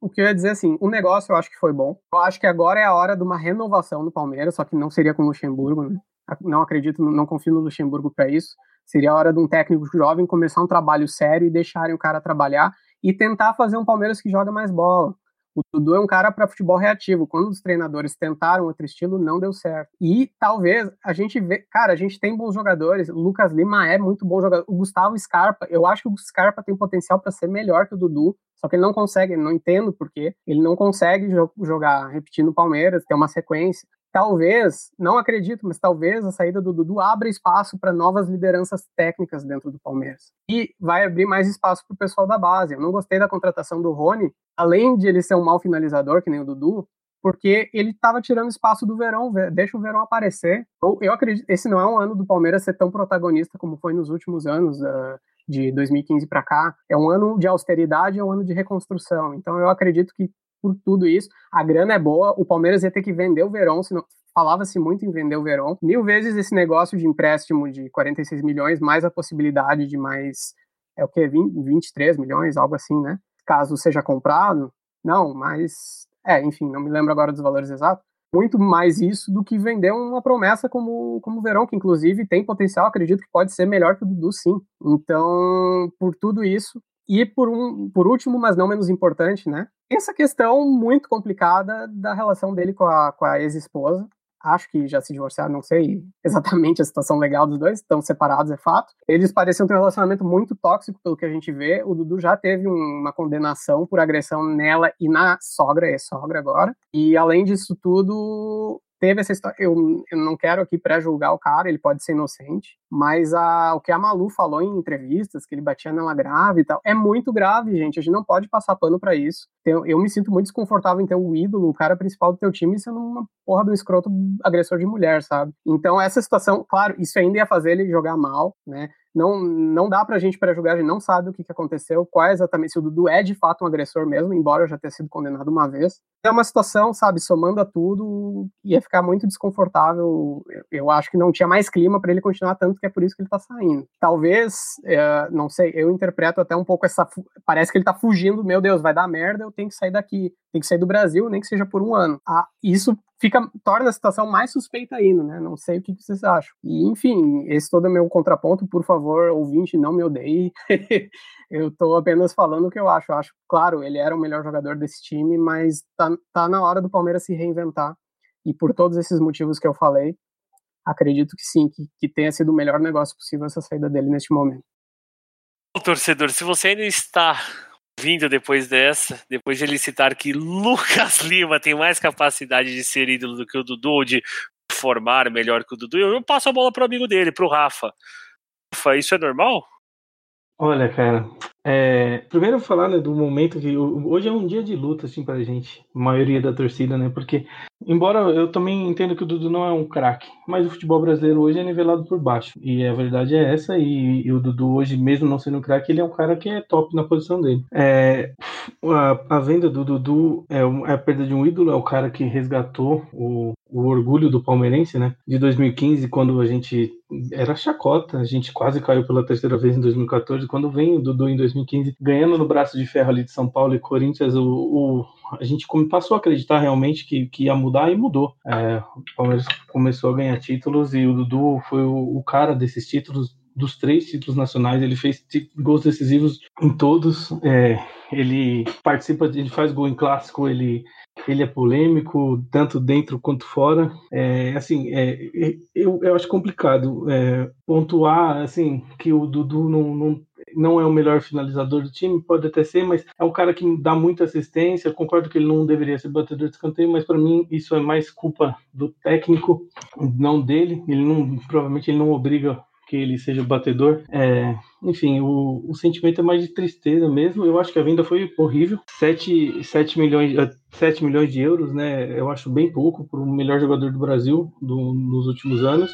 o que eu ia dizer assim, o negócio eu acho que foi bom. Eu acho que agora é a hora de uma renovação do Palmeiras, só que não seria com o Luxemburgo, né? Não acredito, não confio no Luxemburgo para isso. Seria a hora de um técnico jovem começar um trabalho sério e deixarem o cara trabalhar e tentar fazer um Palmeiras que joga mais bola. O Dudu é um cara para futebol reativo. Quando os treinadores tentaram outro estilo, não deu certo. E talvez a gente vê, cara, a gente tem bons jogadores. O Lucas Lima é muito bom jogador. O Gustavo Scarpa, eu acho que o Scarpa tem potencial para ser melhor que o Dudu, só que ele não consegue, não entendo por quê. Ele não consegue jogar repetindo o Palmeiras, ter uma sequência talvez, não acredito, mas talvez a saída do Dudu abra espaço para novas lideranças técnicas dentro do Palmeiras. E vai abrir mais espaço para o pessoal da base. Eu não gostei da contratação do Rony, além de ele ser um mau finalizador, que nem o Dudu, porque ele estava tirando espaço do Verão, deixa o Verão aparecer. Eu, eu acredito, esse não é um ano do Palmeiras ser tão protagonista como foi nos últimos anos, uh, de 2015 para cá. É um ano de austeridade, é um ano de reconstrução. Então eu acredito que por tudo isso. A grana é boa, o Palmeiras ia ter que vender o Verón, senão falava-se muito em vender o Verón. Mil vezes esse negócio de empréstimo de 46 milhões, mais a possibilidade de mais, é o que, 23 milhões, algo assim, né? Caso seja comprado. Não, mas, é, enfim, não me lembro agora dos valores exatos. Muito mais isso do que vender uma promessa como, como o Verão, que inclusive tem potencial, acredito que pode ser melhor que o Dudu, sim. Então, por tudo isso, e por, um, por último, mas não menos importante, né? Essa questão muito complicada da relação dele com a, com a ex-esposa. Acho que já se divorciaram, não sei exatamente a situação legal dos dois, estão separados, é fato. Eles pareciam ter um relacionamento muito tóxico, pelo que a gente vê. O Dudu já teve um, uma condenação por agressão nela e na sogra, ex-sogra agora. E além disso tudo, teve essa história. Eu, eu não quero aqui pré-julgar o cara, ele pode ser inocente, mas a, o que a Malu falou em entrevistas, que ele batia nela grave e tal, é muito grave, gente. A gente não pode passar pano para isso. Eu, eu, me sinto muito desconfortável em ter o ídolo, o cara principal do teu time, sendo uma porra do escroto agressor de mulher, sabe? Então, essa situação, claro, isso ainda ia fazer ele jogar mal, né? Não, não dá pra gente pré-julgar, a gente não sabe o que, que aconteceu, qual é exatamente, se o Dudu é de fato um agressor mesmo, embora já tenha sido condenado uma vez. É uma situação, sabe, somando a tudo, ia ficar muito desconfortável. Eu, eu acho que não tinha mais clima para ele continuar tanto, que é por isso que ele tá saindo. Talvez, é, não sei, eu interpreto até um pouco essa. Parece que ele tá fugindo, meu Deus, vai dar merda, eu tenho que sair daqui, tenho que sair do Brasil, nem que seja por um ano. Ah, isso fica torna a situação mais suspeita ainda, né? Não sei o que vocês acham. E enfim, esse todo é meu contraponto, por favor, ouvinte, não me odeie. (laughs) eu tô apenas falando o que eu acho. Eu acho, claro, ele era o melhor jogador desse time, mas tá, tá na hora do Palmeiras se reinventar. E por todos esses motivos que eu falei, acredito que sim, que, que tenha sido o melhor negócio possível essa saída dele neste momento. Torcedor, se você ainda está vindo depois dessa, depois de ele citar que Lucas (laughs) Lima tem mais capacidade de ser ídolo do que o Dudu, de formar melhor que o Dudu, eu passo a bola pro amigo dele, pro Rafa. Rafa, isso é normal? Olha, cara, é, primeiro falar né, do momento que hoje é um dia de luta assim pra gente, maioria da torcida, né? Porque embora eu também entenda que o Dudu não é um craque, mas o futebol brasileiro hoje é nivelado por baixo. E a verdade é essa e, e o Dudu hoje mesmo não sendo craque, ele é um cara que é top na posição dele. É, a, a, venda do Dudu é, é, a perda de um ídolo, é o cara que resgatou o, o orgulho do palmeirense, né? De 2015, quando a gente era chacota, a gente quase caiu pela terceira vez em 2014. Quando vem o Dudu em 2015, ganhando no braço de ferro ali de São Paulo e Corinthians, o, o a gente passou a acreditar realmente que, que ia mudar e mudou. É, o Palmeiras começou a ganhar títulos e o Dudu foi o, o cara desses títulos dos três títulos nacionais, ele fez gols decisivos em todos. É, ele participa, ele faz gol em clássico, ele ele é polêmico tanto dentro quanto fora. É, assim, é, eu, eu acho complicado é, pontuar assim que o Dudu não, não não é o melhor finalizador do time, pode até ser, mas é um cara que dá muita assistência. Concordo que ele não deveria ser batedor de escanteio, mas para mim isso é mais culpa do técnico, não dele. Ele não, provavelmente ele não obriga que ele seja batedor. É, enfim, o, o sentimento é mais de tristeza mesmo. Eu acho que a venda foi horrível. 7, 7, milhões, 7 milhões de euros, né? Eu acho bem pouco para o melhor jogador do Brasil do, nos últimos anos.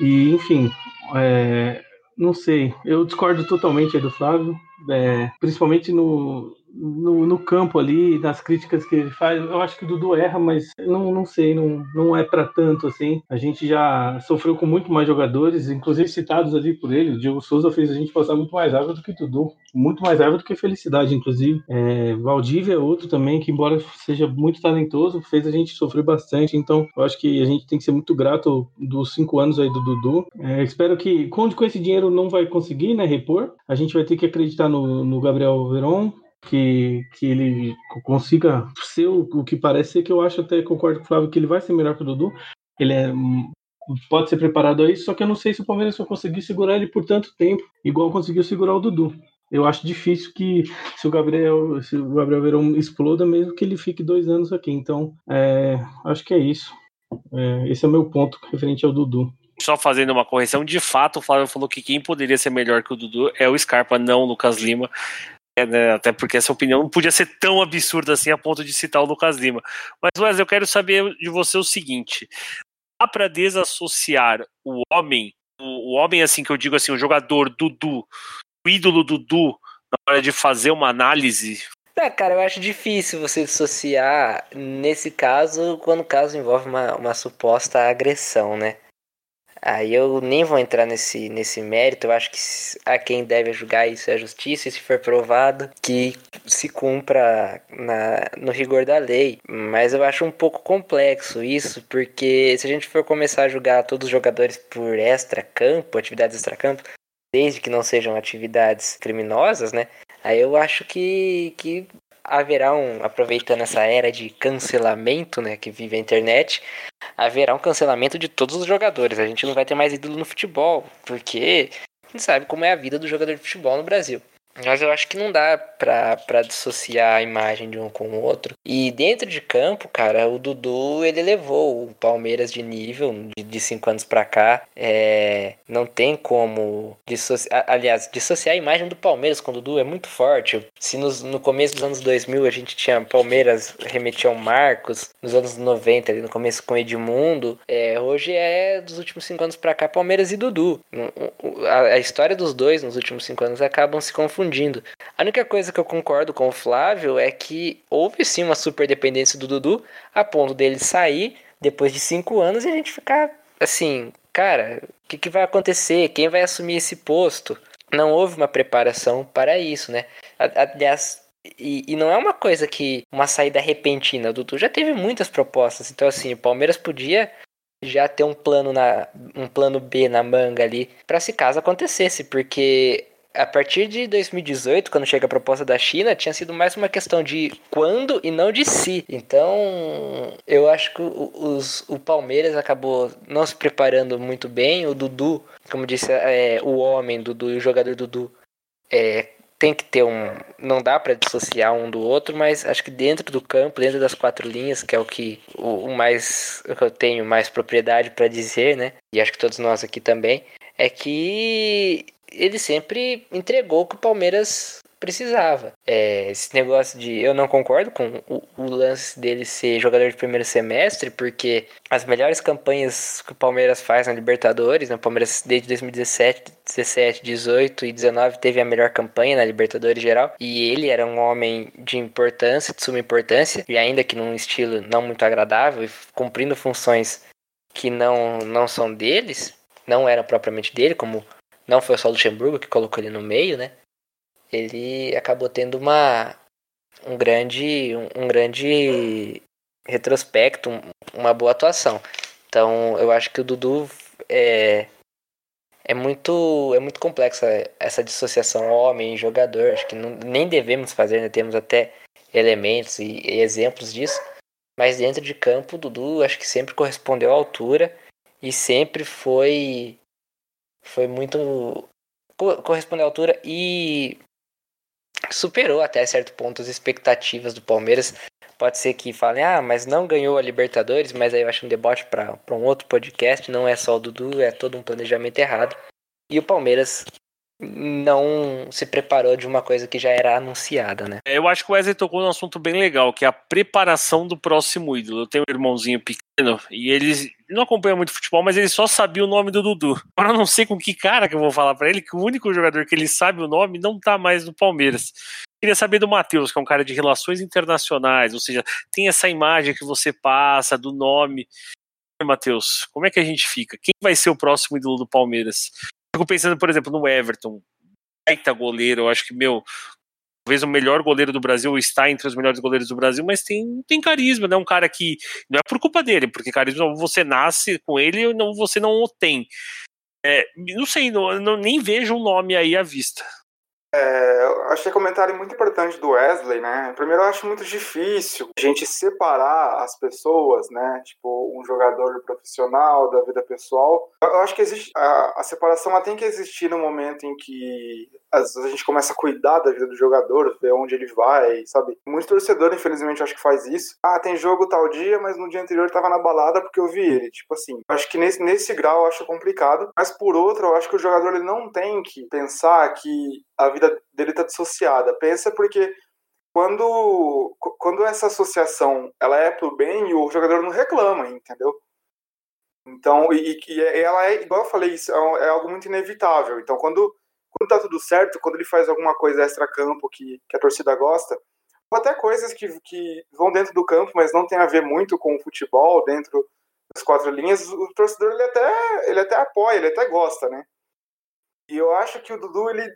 E, enfim, é, não sei. Eu discordo totalmente do Flávio, é, principalmente no, no, no, campo ali, nas críticas que ele faz, eu acho que o Dudu erra, mas não, não sei, não, não é para tanto assim. A gente já sofreu com muito mais jogadores, inclusive citados ali por ele. O Diego Souza fez a gente passar muito mais raiva do que Dudu, muito mais raiva do que felicidade, inclusive. É, Valdívia é outro também, que embora seja muito talentoso, fez a gente sofrer bastante. Então, eu acho que a gente tem que ser muito grato dos cinco anos aí do Dudu. É, espero que, com, com esse dinheiro, não vai conseguir, né, repor. A gente vai ter que acreditar no, no Gabriel Veron, que, que ele consiga ser o, o, que parece ser, que eu acho até, concordo com o Flávio, que ele vai ser melhor que o Dudu. Ele é, pode ser preparado a isso, só que eu não sei se o Palmeiras vai conseguir segurar ele por tanto tempo, igual conseguiu segurar o Dudu. Eu acho difícil que se o Gabriel, se o Gabriel Verão exploda, mesmo que ele fique dois anos aqui. Então, é, acho que é isso. É, esse é o meu ponto referente ao Dudu. Só fazendo uma correção, de fato, o Flávio falou que quem poderia ser melhor que o Dudu é o Scarpa, não o Lucas Lima. É, né, até porque essa opinião não podia ser tão absurda assim a ponto de citar o Lucas Lima. Mas, Wesley, eu quero saber de você o seguinte: dá para desassociar o homem, o, o, homem, assim, que eu digo assim, o jogador Dudu, o ídolo Dudu, na hora de fazer uma análise? É, cara, eu acho difícil você dissociar nesse caso, quando o caso envolve uma, uma suposta agressão, né? Aí eu nem vou entrar nesse, nesse mérito, eu acho que a quem deve julgar isso é a justiça, e se for provado, que se cumpra na, no rigor da lei. Mas eu acho um pouco complexo isso, porque se a gente for começar a julgar todos os jogadores por extra-campo, atividades extra-campo, desde que não sejam atividades criminosas, né? Aí eu acho que, que haverá um, aproveitando essa era de cancelamento, né, que vive a internet, haverá um cancelamento de todos os jogadores. A gente não vai ter mais ídolo no futebol, porque a gente sabe como é a vida do jogador de futebol no Brasil. Mas eu acho que não dá pra, dissociar a imagem de um com o outro. E dentro de campo, cara, o Dudu, ele levou o Palmeiras de nível de, de cinco anos pra cá. É, não tem como dissociar, aliás, dissociar a imagem do Palmeiras com o Dudu é muito forte. Se nos, no começo dos anos 2000 a gente tinha Palmeiras remetia ao Marcos, nos anos 90, ali no começo com Edmundo, é, hoje é dos últimos cinco anos pra cá Palmeiras e Dudu. A, a história dos dois nos últimos cinco anos acabam se confundindo confundindo. A única coisa que eu concordo com o Flávio é que houve sim uma super dependência do Dudu, a ponto dele sair depois de cinco anos e a gente ficar assim, cara, o que, que vai acontecer? Quem vai assumir esse posto? Não houve uma preparação para isso, né? Aliás, e, e, não é uma coisa que uma saída repentina. O Dudu já teve muitas propostas. Então, assim, o Palmeiras podia já ter um plano na um plano B na manga ali para se caso acontecesse, porque a partir de 2018, quando chega a proposta da China, tinha sido mais uma questão de quando e não de si. Então, eu acho que os, o Palmeiras acabou não se preparando muito bem. O Dudu, como disse, é, o homem Dudu e o jogador Dudu é, tem que ter um. Não dá para dissociar um do outro, mas acho que dentro do campo, dentro das quatro linhas, que é o que o, o mais o que eu tenho mais propriedade para dizer, né? E acho que todos nós aqui também, é que ele sempre entregou o que o Palmeiras precisava. É, esse negócio de. Eu não concordo com o, o, lance dele ser jogador de primeiro semestre, porque as melhores campanhas que o Palmeiras faz na Libertadores, né? o Palmeiras desde 2017, 17, 18 e 19 teve a melhor campanha na Libertadores geral, e ele era um homem de importância, de suma importância, e ainda que num estilo não muito agradável, cumprindo funções que não, não são deles, não eram propriamente dele, como não foi só o Luxemburgo que colocou ele no meio, né? ele acabou tendo uma um grande um, um grande retrospecto, uma boa atuação. Então, eu acho que o Dudu é é muito é muito complexa essa dissociação homem jogador. Acho que não, nem devemos fazer, né? Temos até elementos e, e exemplos disso. Mas dentro de campo, o Dudu acho que sempre correspondeu à altura e sempre foi foi muito correspondeu à altura e superou até certo ponto as expectativas do Palmeiras. Pode ser que falem, ah, mas não ganhou a Libertadores, mas aí eu acho um debote para um outro podcast. Não é só o Dudu, é todo um planejamento errado. E o Palmeiras não se preparou de uma coisa que já era anunciada, né? Eu acho que o Wesley tocou num assunto bem legal, que é a preparação do próximo ídolo. Eu tenho um irmãozinho pequeno e ele não acompanha muito futebol, mas ele só sabia o nome do Dudu. Agora eu não sei com que cara que eu vou falar para ele que o único jogador que ele sabe o nome não tá mais no Palmeiras. Queria saber do Matheus, que é um cara de relações internacionais, ou seja, tem essa imagem que você passa do nome. Matheus, como é que a gente fica? Quem vai ser o próximo ídolo do Palmeiras? Fico pensando, por exemplo, no Everton. Baita goleiro, eu acho que, meu, talvez o melhor goleiro do Brasil está entre os melhores goleiros do Brasil, mas tem, tem carisma, né? Um cara que não é por culpa dele, porque carisma você nasce com ele ou não, você não o tem. É, não sei, não, não, nem vejo um nome aí à vista. É, eu achei comentário muito importante do Wesley, né? Primeiro, eu acho muito difícil a gente separar as pessoas, né? Tipo, um jogador profissional da vida pessoal. Eu acho que existe a, a separação tem que existir no momento em que às vezes a gente começa a cuidar da vida do jogador, ver onde ele vai, sabe? Muito torcedor, infelizmente, acho que faz isso. Ah, tem jogo tal dia, mas no dia anterior tava na balada porque eu vi ele. Tipo assim, acho que nesse, nesse grau eu acho complicado. Mas por outro, eu acho que o jogador ele não tem que pensar que a vida dele tá dissociada. Pensa porque quando, quando essa associação ela é pro bem, o jogador não reclama, entendeu? Então, e, e ela é, igual eu falei, isso é, é algo muito inevitável. Então, quando quando tá tudo certo, quando ele faz alguma coisa extra-campo que, que a torcida gosta, ou até coisas que, que vão dentro do campo, mas não tem a ver muito com o futebol, dentro das quatro linhas, o torcedor ele até, ele até apoia, ele até gosta, né? E eu acho que o Dudu, ele.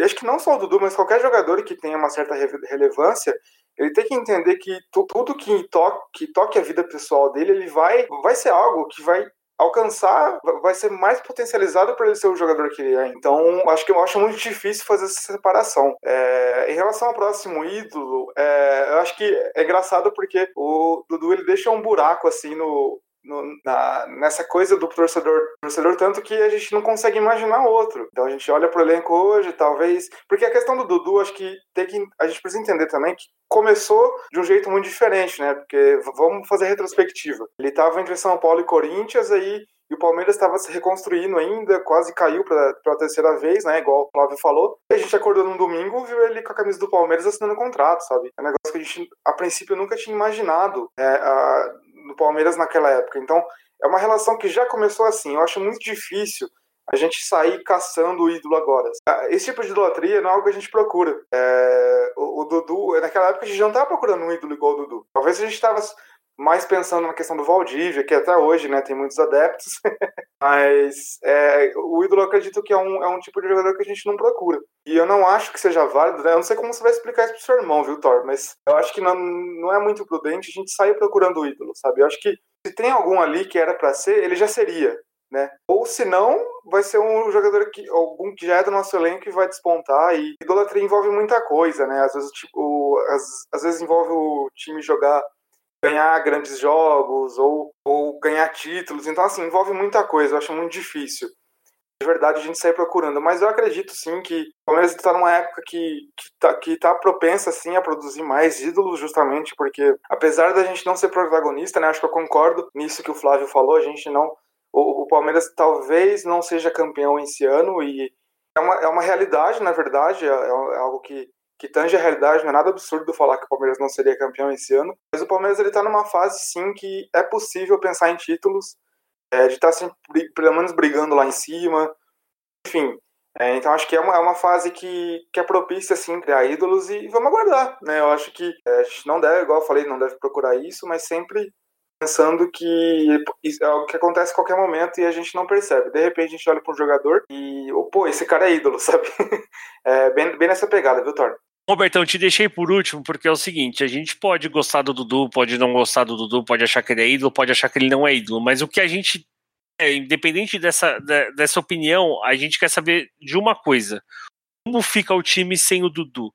Acho que não só o Dudu, mas qualquer jogador que tenha uma certa relevância, ele tem que entender que tudo que toque, que toque a vida pessoal dele, ele vai, vai ser algo que vai alcançar, vai ser mais potencializado para ele ser o jogador que ele é. Então, acho que eu acho muito difícil fazer essa separação. É, em relação ao próximo ídolo, é, eu acho que é engraçado porque o Dudu ele deixa um buraco assim no, no, na, nessa coisa do torcedor, torcedor, tanto que a gente não consegue imaginar outro. Então a gente olha pro elenco hoje, talvez. Porque a questão do Dudu, acho que tem que. A gente precisa entender também que começou de um jeito muito diferente, né? Porque vamos fazer retrospectiva. Ele estava entre São Paulo e Corinthians, aí e o Palmeiras estava se reconstruindo ainda, quase caiu pela terceira vez, né? Igual o Flávio falou. E a gente acordou num domingo viu ele com a camisa do Palmeiras assinando um contrato, sabe? É um negócio que a gente, a princípio, nunca tinha imaginado é, a, no Palmeiras naquela época. Então, é uma relação que já começou assim. Eu acho muito difícil a gente sair caçando o ídolo agora. Esse tipo de idolatria não é algo que a gente procura. É, o, o, Dudu, naquela época a gente não estava procurando um ídolo igual o Dudu. Talvez a gente estava mais pensando na questão do Valdívia, que até hoje né, tem muitos adeptos, (laughs) mas é, o ídolo eu acredito que é um, é um tipo de jogador que a gente não procura. E eu não acho que seja válido, né? Eu não sei como você vai explicar isso pro seu irmão, viu, Thor? Mas eu acho que não, não é muito prudente a gente sair procurando o ídolo, sabe? Eu acho que se tem algum ali que era para ser, ele já seria né? Ou se não, vai ser um jogador que algum que já é do nosso elenco e vai despontar. E idolatria envolve muita coisa, né? Às vezes, tipo, às, às vezes envolve o time jogar ganhar grandes jogos ou, ou ganhar títulos. Então, assim, envolve muita coisa. Eu acho muito difícil. De verdade, a gente sair procurando. Mas eu acredito, sim, que o Palmeiras está numa época que, que, tá, tá propensa, sim, a produzir mais ídolos, justamente porque, apesar da gente não ser protagonista, né? Acho que eu concordo nisso que o Flávio falou. A gente não o, o Palmeiras talvez não seja campeão esse ano e, é uma, é uma realidade, na verdade, é, é algo que, que tange a realidade, não é nada absurdo falar que o Palmeiras não seria campeão esse ano, mas o Palmeiras ele tá numa fase, sim, que é possível pensar em títulos, é, de estar tá sempre, pelo menos brigando lá em cima, enfim, é, então acho que é uma, é uma fase que, que é propícia assim criar ídolos e vamos aguardar, né? Eu acho que é, a gente não deve, igual eu falei, não deve procurar isso, mas sempre pensando que é o que acontece a qualquer momento e a gente não percebe. De repente a gente olha para um jogador e, oh, pô, esse cara é ídolo, (laughs) sabe? É bem, bem nessa pegada, viu, Thor? Robertão, te deixei por último porque é o seguinte: a gente pode gostar do Dudu, pode não gostar do Dudu, pode achar que ele é ídolo, pode achar que ele não é ídolo, mas o que a gente é, independente dessa, dessa opinião, a gente quer saber de uma coisa: como fica o time sem o Dudu?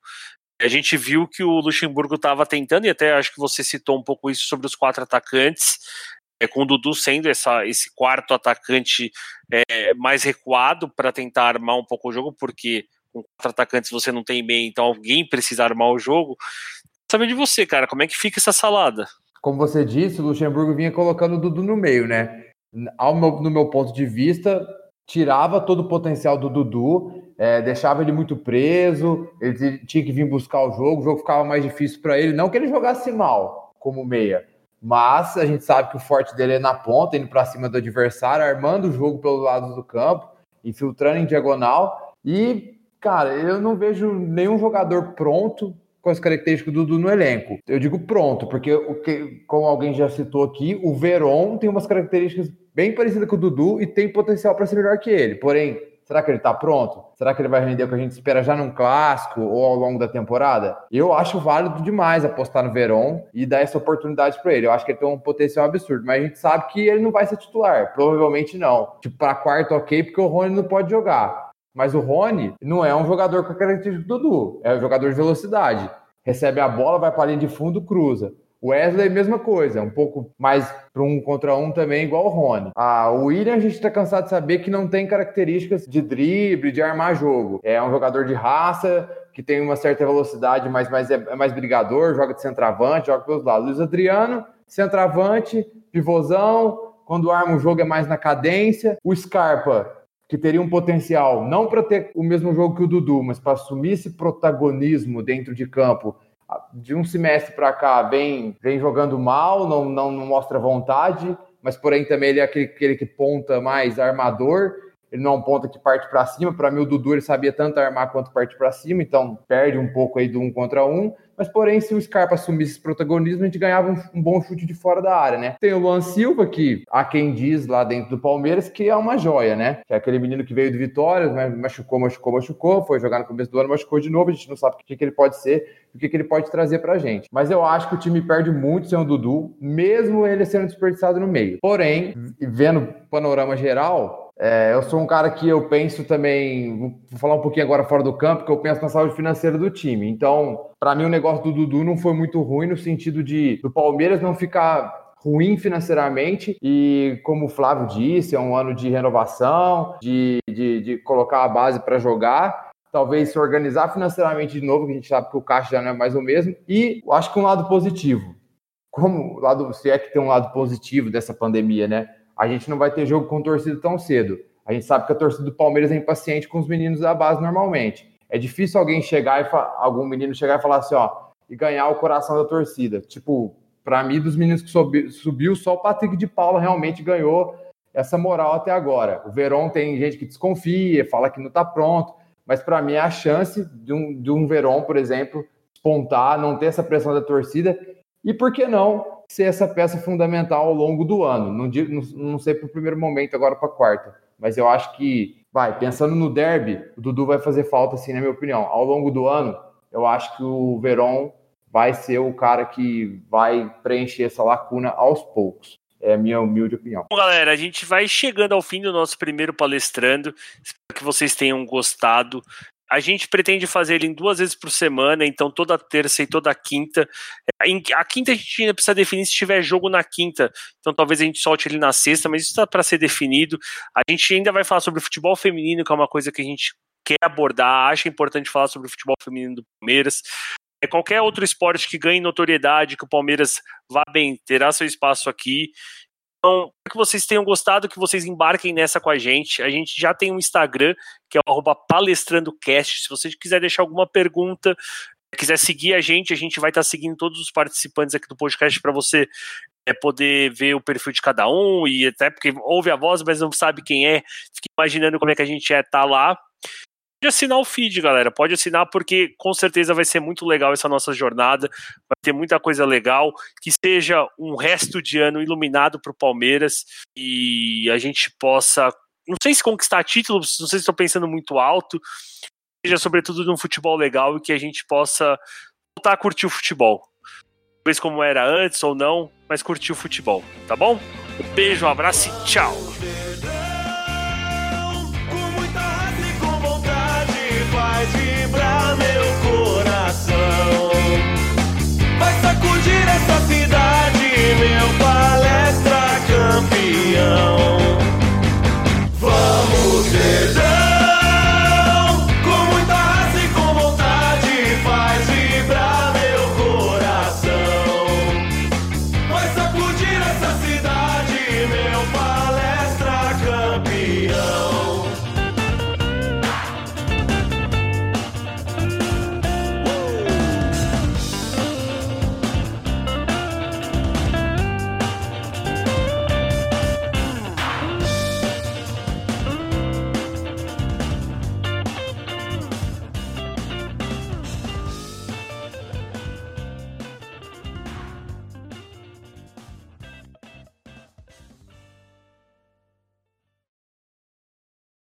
A gente viu que o Luxemburgo estava tentando, e até acho que você citou um pouco isso sobre os quatro atacantes, é, com o Dudu sendo essa, esse quarto atacante é, mais recuado para tentar armar um pouco o jogo, porque com quatro atacantes você não tem bem, então alguém precisa armar o jogo. Saber de você, cara, como é que fica essa salada? Como você disse, o Luxemburgo vinha colocando o Dudu no meio, né? ao meu, no meu ponto de vista, tirava todo o potencial do Dudu, é, deixava ele muito preso, ele tinha que vir buscar o jogo, o jogo ficava mais difícil para ele. Não que ele jogasse mal como meia, mas a gente sabe que o forte dele é na ponta, indo para cima do adversário, armando o jogo pelo lado do campo, infiltrando em diagonal. E, cara, eu não vejo nenhum jogador pronto com as características do Dudu no elenco. Eu digo pronto, porque o que, como alguém já citou aqui, o Veron tem umas características bem parecidas com o Dudu e tem potencial para ser melhor que ele. Porém, será que ele está pronto? Será que ele vai render o que a gente espera já num clássico ou ao longo da temporada? Eu acho válido demais apostar no Veron e dar essa oportunidade para ele. Eu acho que ele tem um potencial absurdo, mas a gente sabe que ele não vai ser titular. Provavelmente não. Tipo, para quarto, ok, porque o Rony não pode jogar. Mas o Rony não é um jogador com a característica do Dudu, é um jogador de velocidade. Recebe a bola, vai para a linha de fundo, cruza. O Wesley, mesma coisa, um pouco mais para um contra um também, igual o Rony. Ah, o William, a gente está cansado de saber que não tem características de drible, de armar jogo. É um jogador de raça, que tem uma certa velocidade, mas, mas é, é mais brigador, joga de centroavante, joga pelos lados. Luiz Adriano, centroavante, pivôzão, quando arma o jogo é mais na cadência. O Scarpa, que teria um potencial não para ter o mesmo jogo que o Dudu, mas para assumir esse protagonismo dentro de campo. De um semestre para cá, vem, vem jogando mal, não, não, não mostra vontade, mas porém também ele é aquele, aquele que ponta mais armador. Ele não é um ponta que parte para cima. Para mim, o Dudu ele sabia tanto armar quanto partir para cima, então perde um pouco aí do um contra um. Mas, porém, se o Scarpa assumisse esse protagonismo, a gente ganhava um, um, bom chute de fora da área, né? Tem o Luan Silva, que há quem diz lá dentro do Palmeiras que é uma joia, né? Que é aquele menino que veio do Vitória, machucou, machucou, machucou, foi jogar no começo do ano, machucou de novo, a gente não sabe o que, que ele pode ser, o que, que ele pode trazer pra gente. Mas eu acho que o time perde muito sem o Dudu, mesmo ele sendo desperdiçado no meio. Porém, vendo o panorama geral, é, eu sou um cara que eu penso também, vou falar um pouquinho agora fora do campo, que eu penso na saúde financeira do time. Então, para mim, o negócio do Dudu não foi muito ruim no sentido de do Palmeiras não ficar ruim financeiramente e, como o Flávio disse, é um ano de renovação, de, de, de colocar a base para jogar. Talvez se organizar financeiramente de novo, que a gente sabe que o caixa já não é mais o mesmo. E acho que um lado positivo, como lado, se é que tem um lado positivo dessa pandemia, né? A gente não vai ter jogo com torcida tão cedo. A gente sabe que a torcida do Palmeiras é impaciente com os meninos da base normalmente. É difícil alguém chegar e algum menino chegar e falar assim, ó, e ganhar o coração da torcida. Tipo, para mim, dos meninos que subi, subiu, só o Patrick de Paula realmente ganhou essa moral até agora. O Verón tem gente que desconfia, fala que não está pronto, mas para mim é a chance de um, de um Verón, por exemplo, espontar, não ter essa pressão da torcida e por que não ser essa peça fundamental ao longo do ano. Não, não, não sei para o primeiro momento, agora para a quarta. Mas eu acho que, vai, pensando no derby, o Dudu vai fazer falta, assim, na minha opinião. Ao longo do ano, eu acho que o Verón vai ser o cara que vai preencher essa lacuna aos poucos. É a minha humilde opinião. Bom, galera, a gente vai chegando ao fim do nosso primeiro palestrando. Espero que vocês tenham gostado. A gente pretende fazer ele em duas vezes por semana, então toda terça e toda quinta. A quinta a gente ainda precisa definir se tiver jogo na quinta, então talvez a gente solte ele na sexta, mas isso está para ser definido. A gente ainda vai falar sobre futebol feminino, que é uma coisa que a gente quer abordar, acha importante falar sobre o futebol feminino do Palmeiras. É qualquer outro esporte que ganhe notoriedade, que o Palmeiras vá bem, terá seu espaço aqui. Então, que vocês tenham gostado, que vocês embarquem nessa com a gente. A gente já tem um Instagram, que é o palestrandocast. Se você quiser deixar alguma pergunta, quiser seguir a gente, a gente vai estar seguindo todos os participantes aqui do podcast para você é, poder ver o perfil de cada um e até porque ouve a voz, mas não sabe quem é, fica imaginando como é que a gente é tá lá. Pode assinar o feed, galera. Pode assinar porque com certeza vai ser muito legal essa nossa jornada. Vai ter muita coisa legal. Que seja um resto de ano iluminado para o Palmeiras e a gente possa, não sei se conquistar títulos, não sei se estou pensando muito alto, seja sobretudo num futebol legal e que a gente possa voltar a curtir o futebol. Talvez como era antes ou não, mas curtir o futebol, tá bom? Um beijo, um abraço e tchau! faz vibrar meu coração. Vai sacudir essa cidade, meu palestra campeão. Vamos ser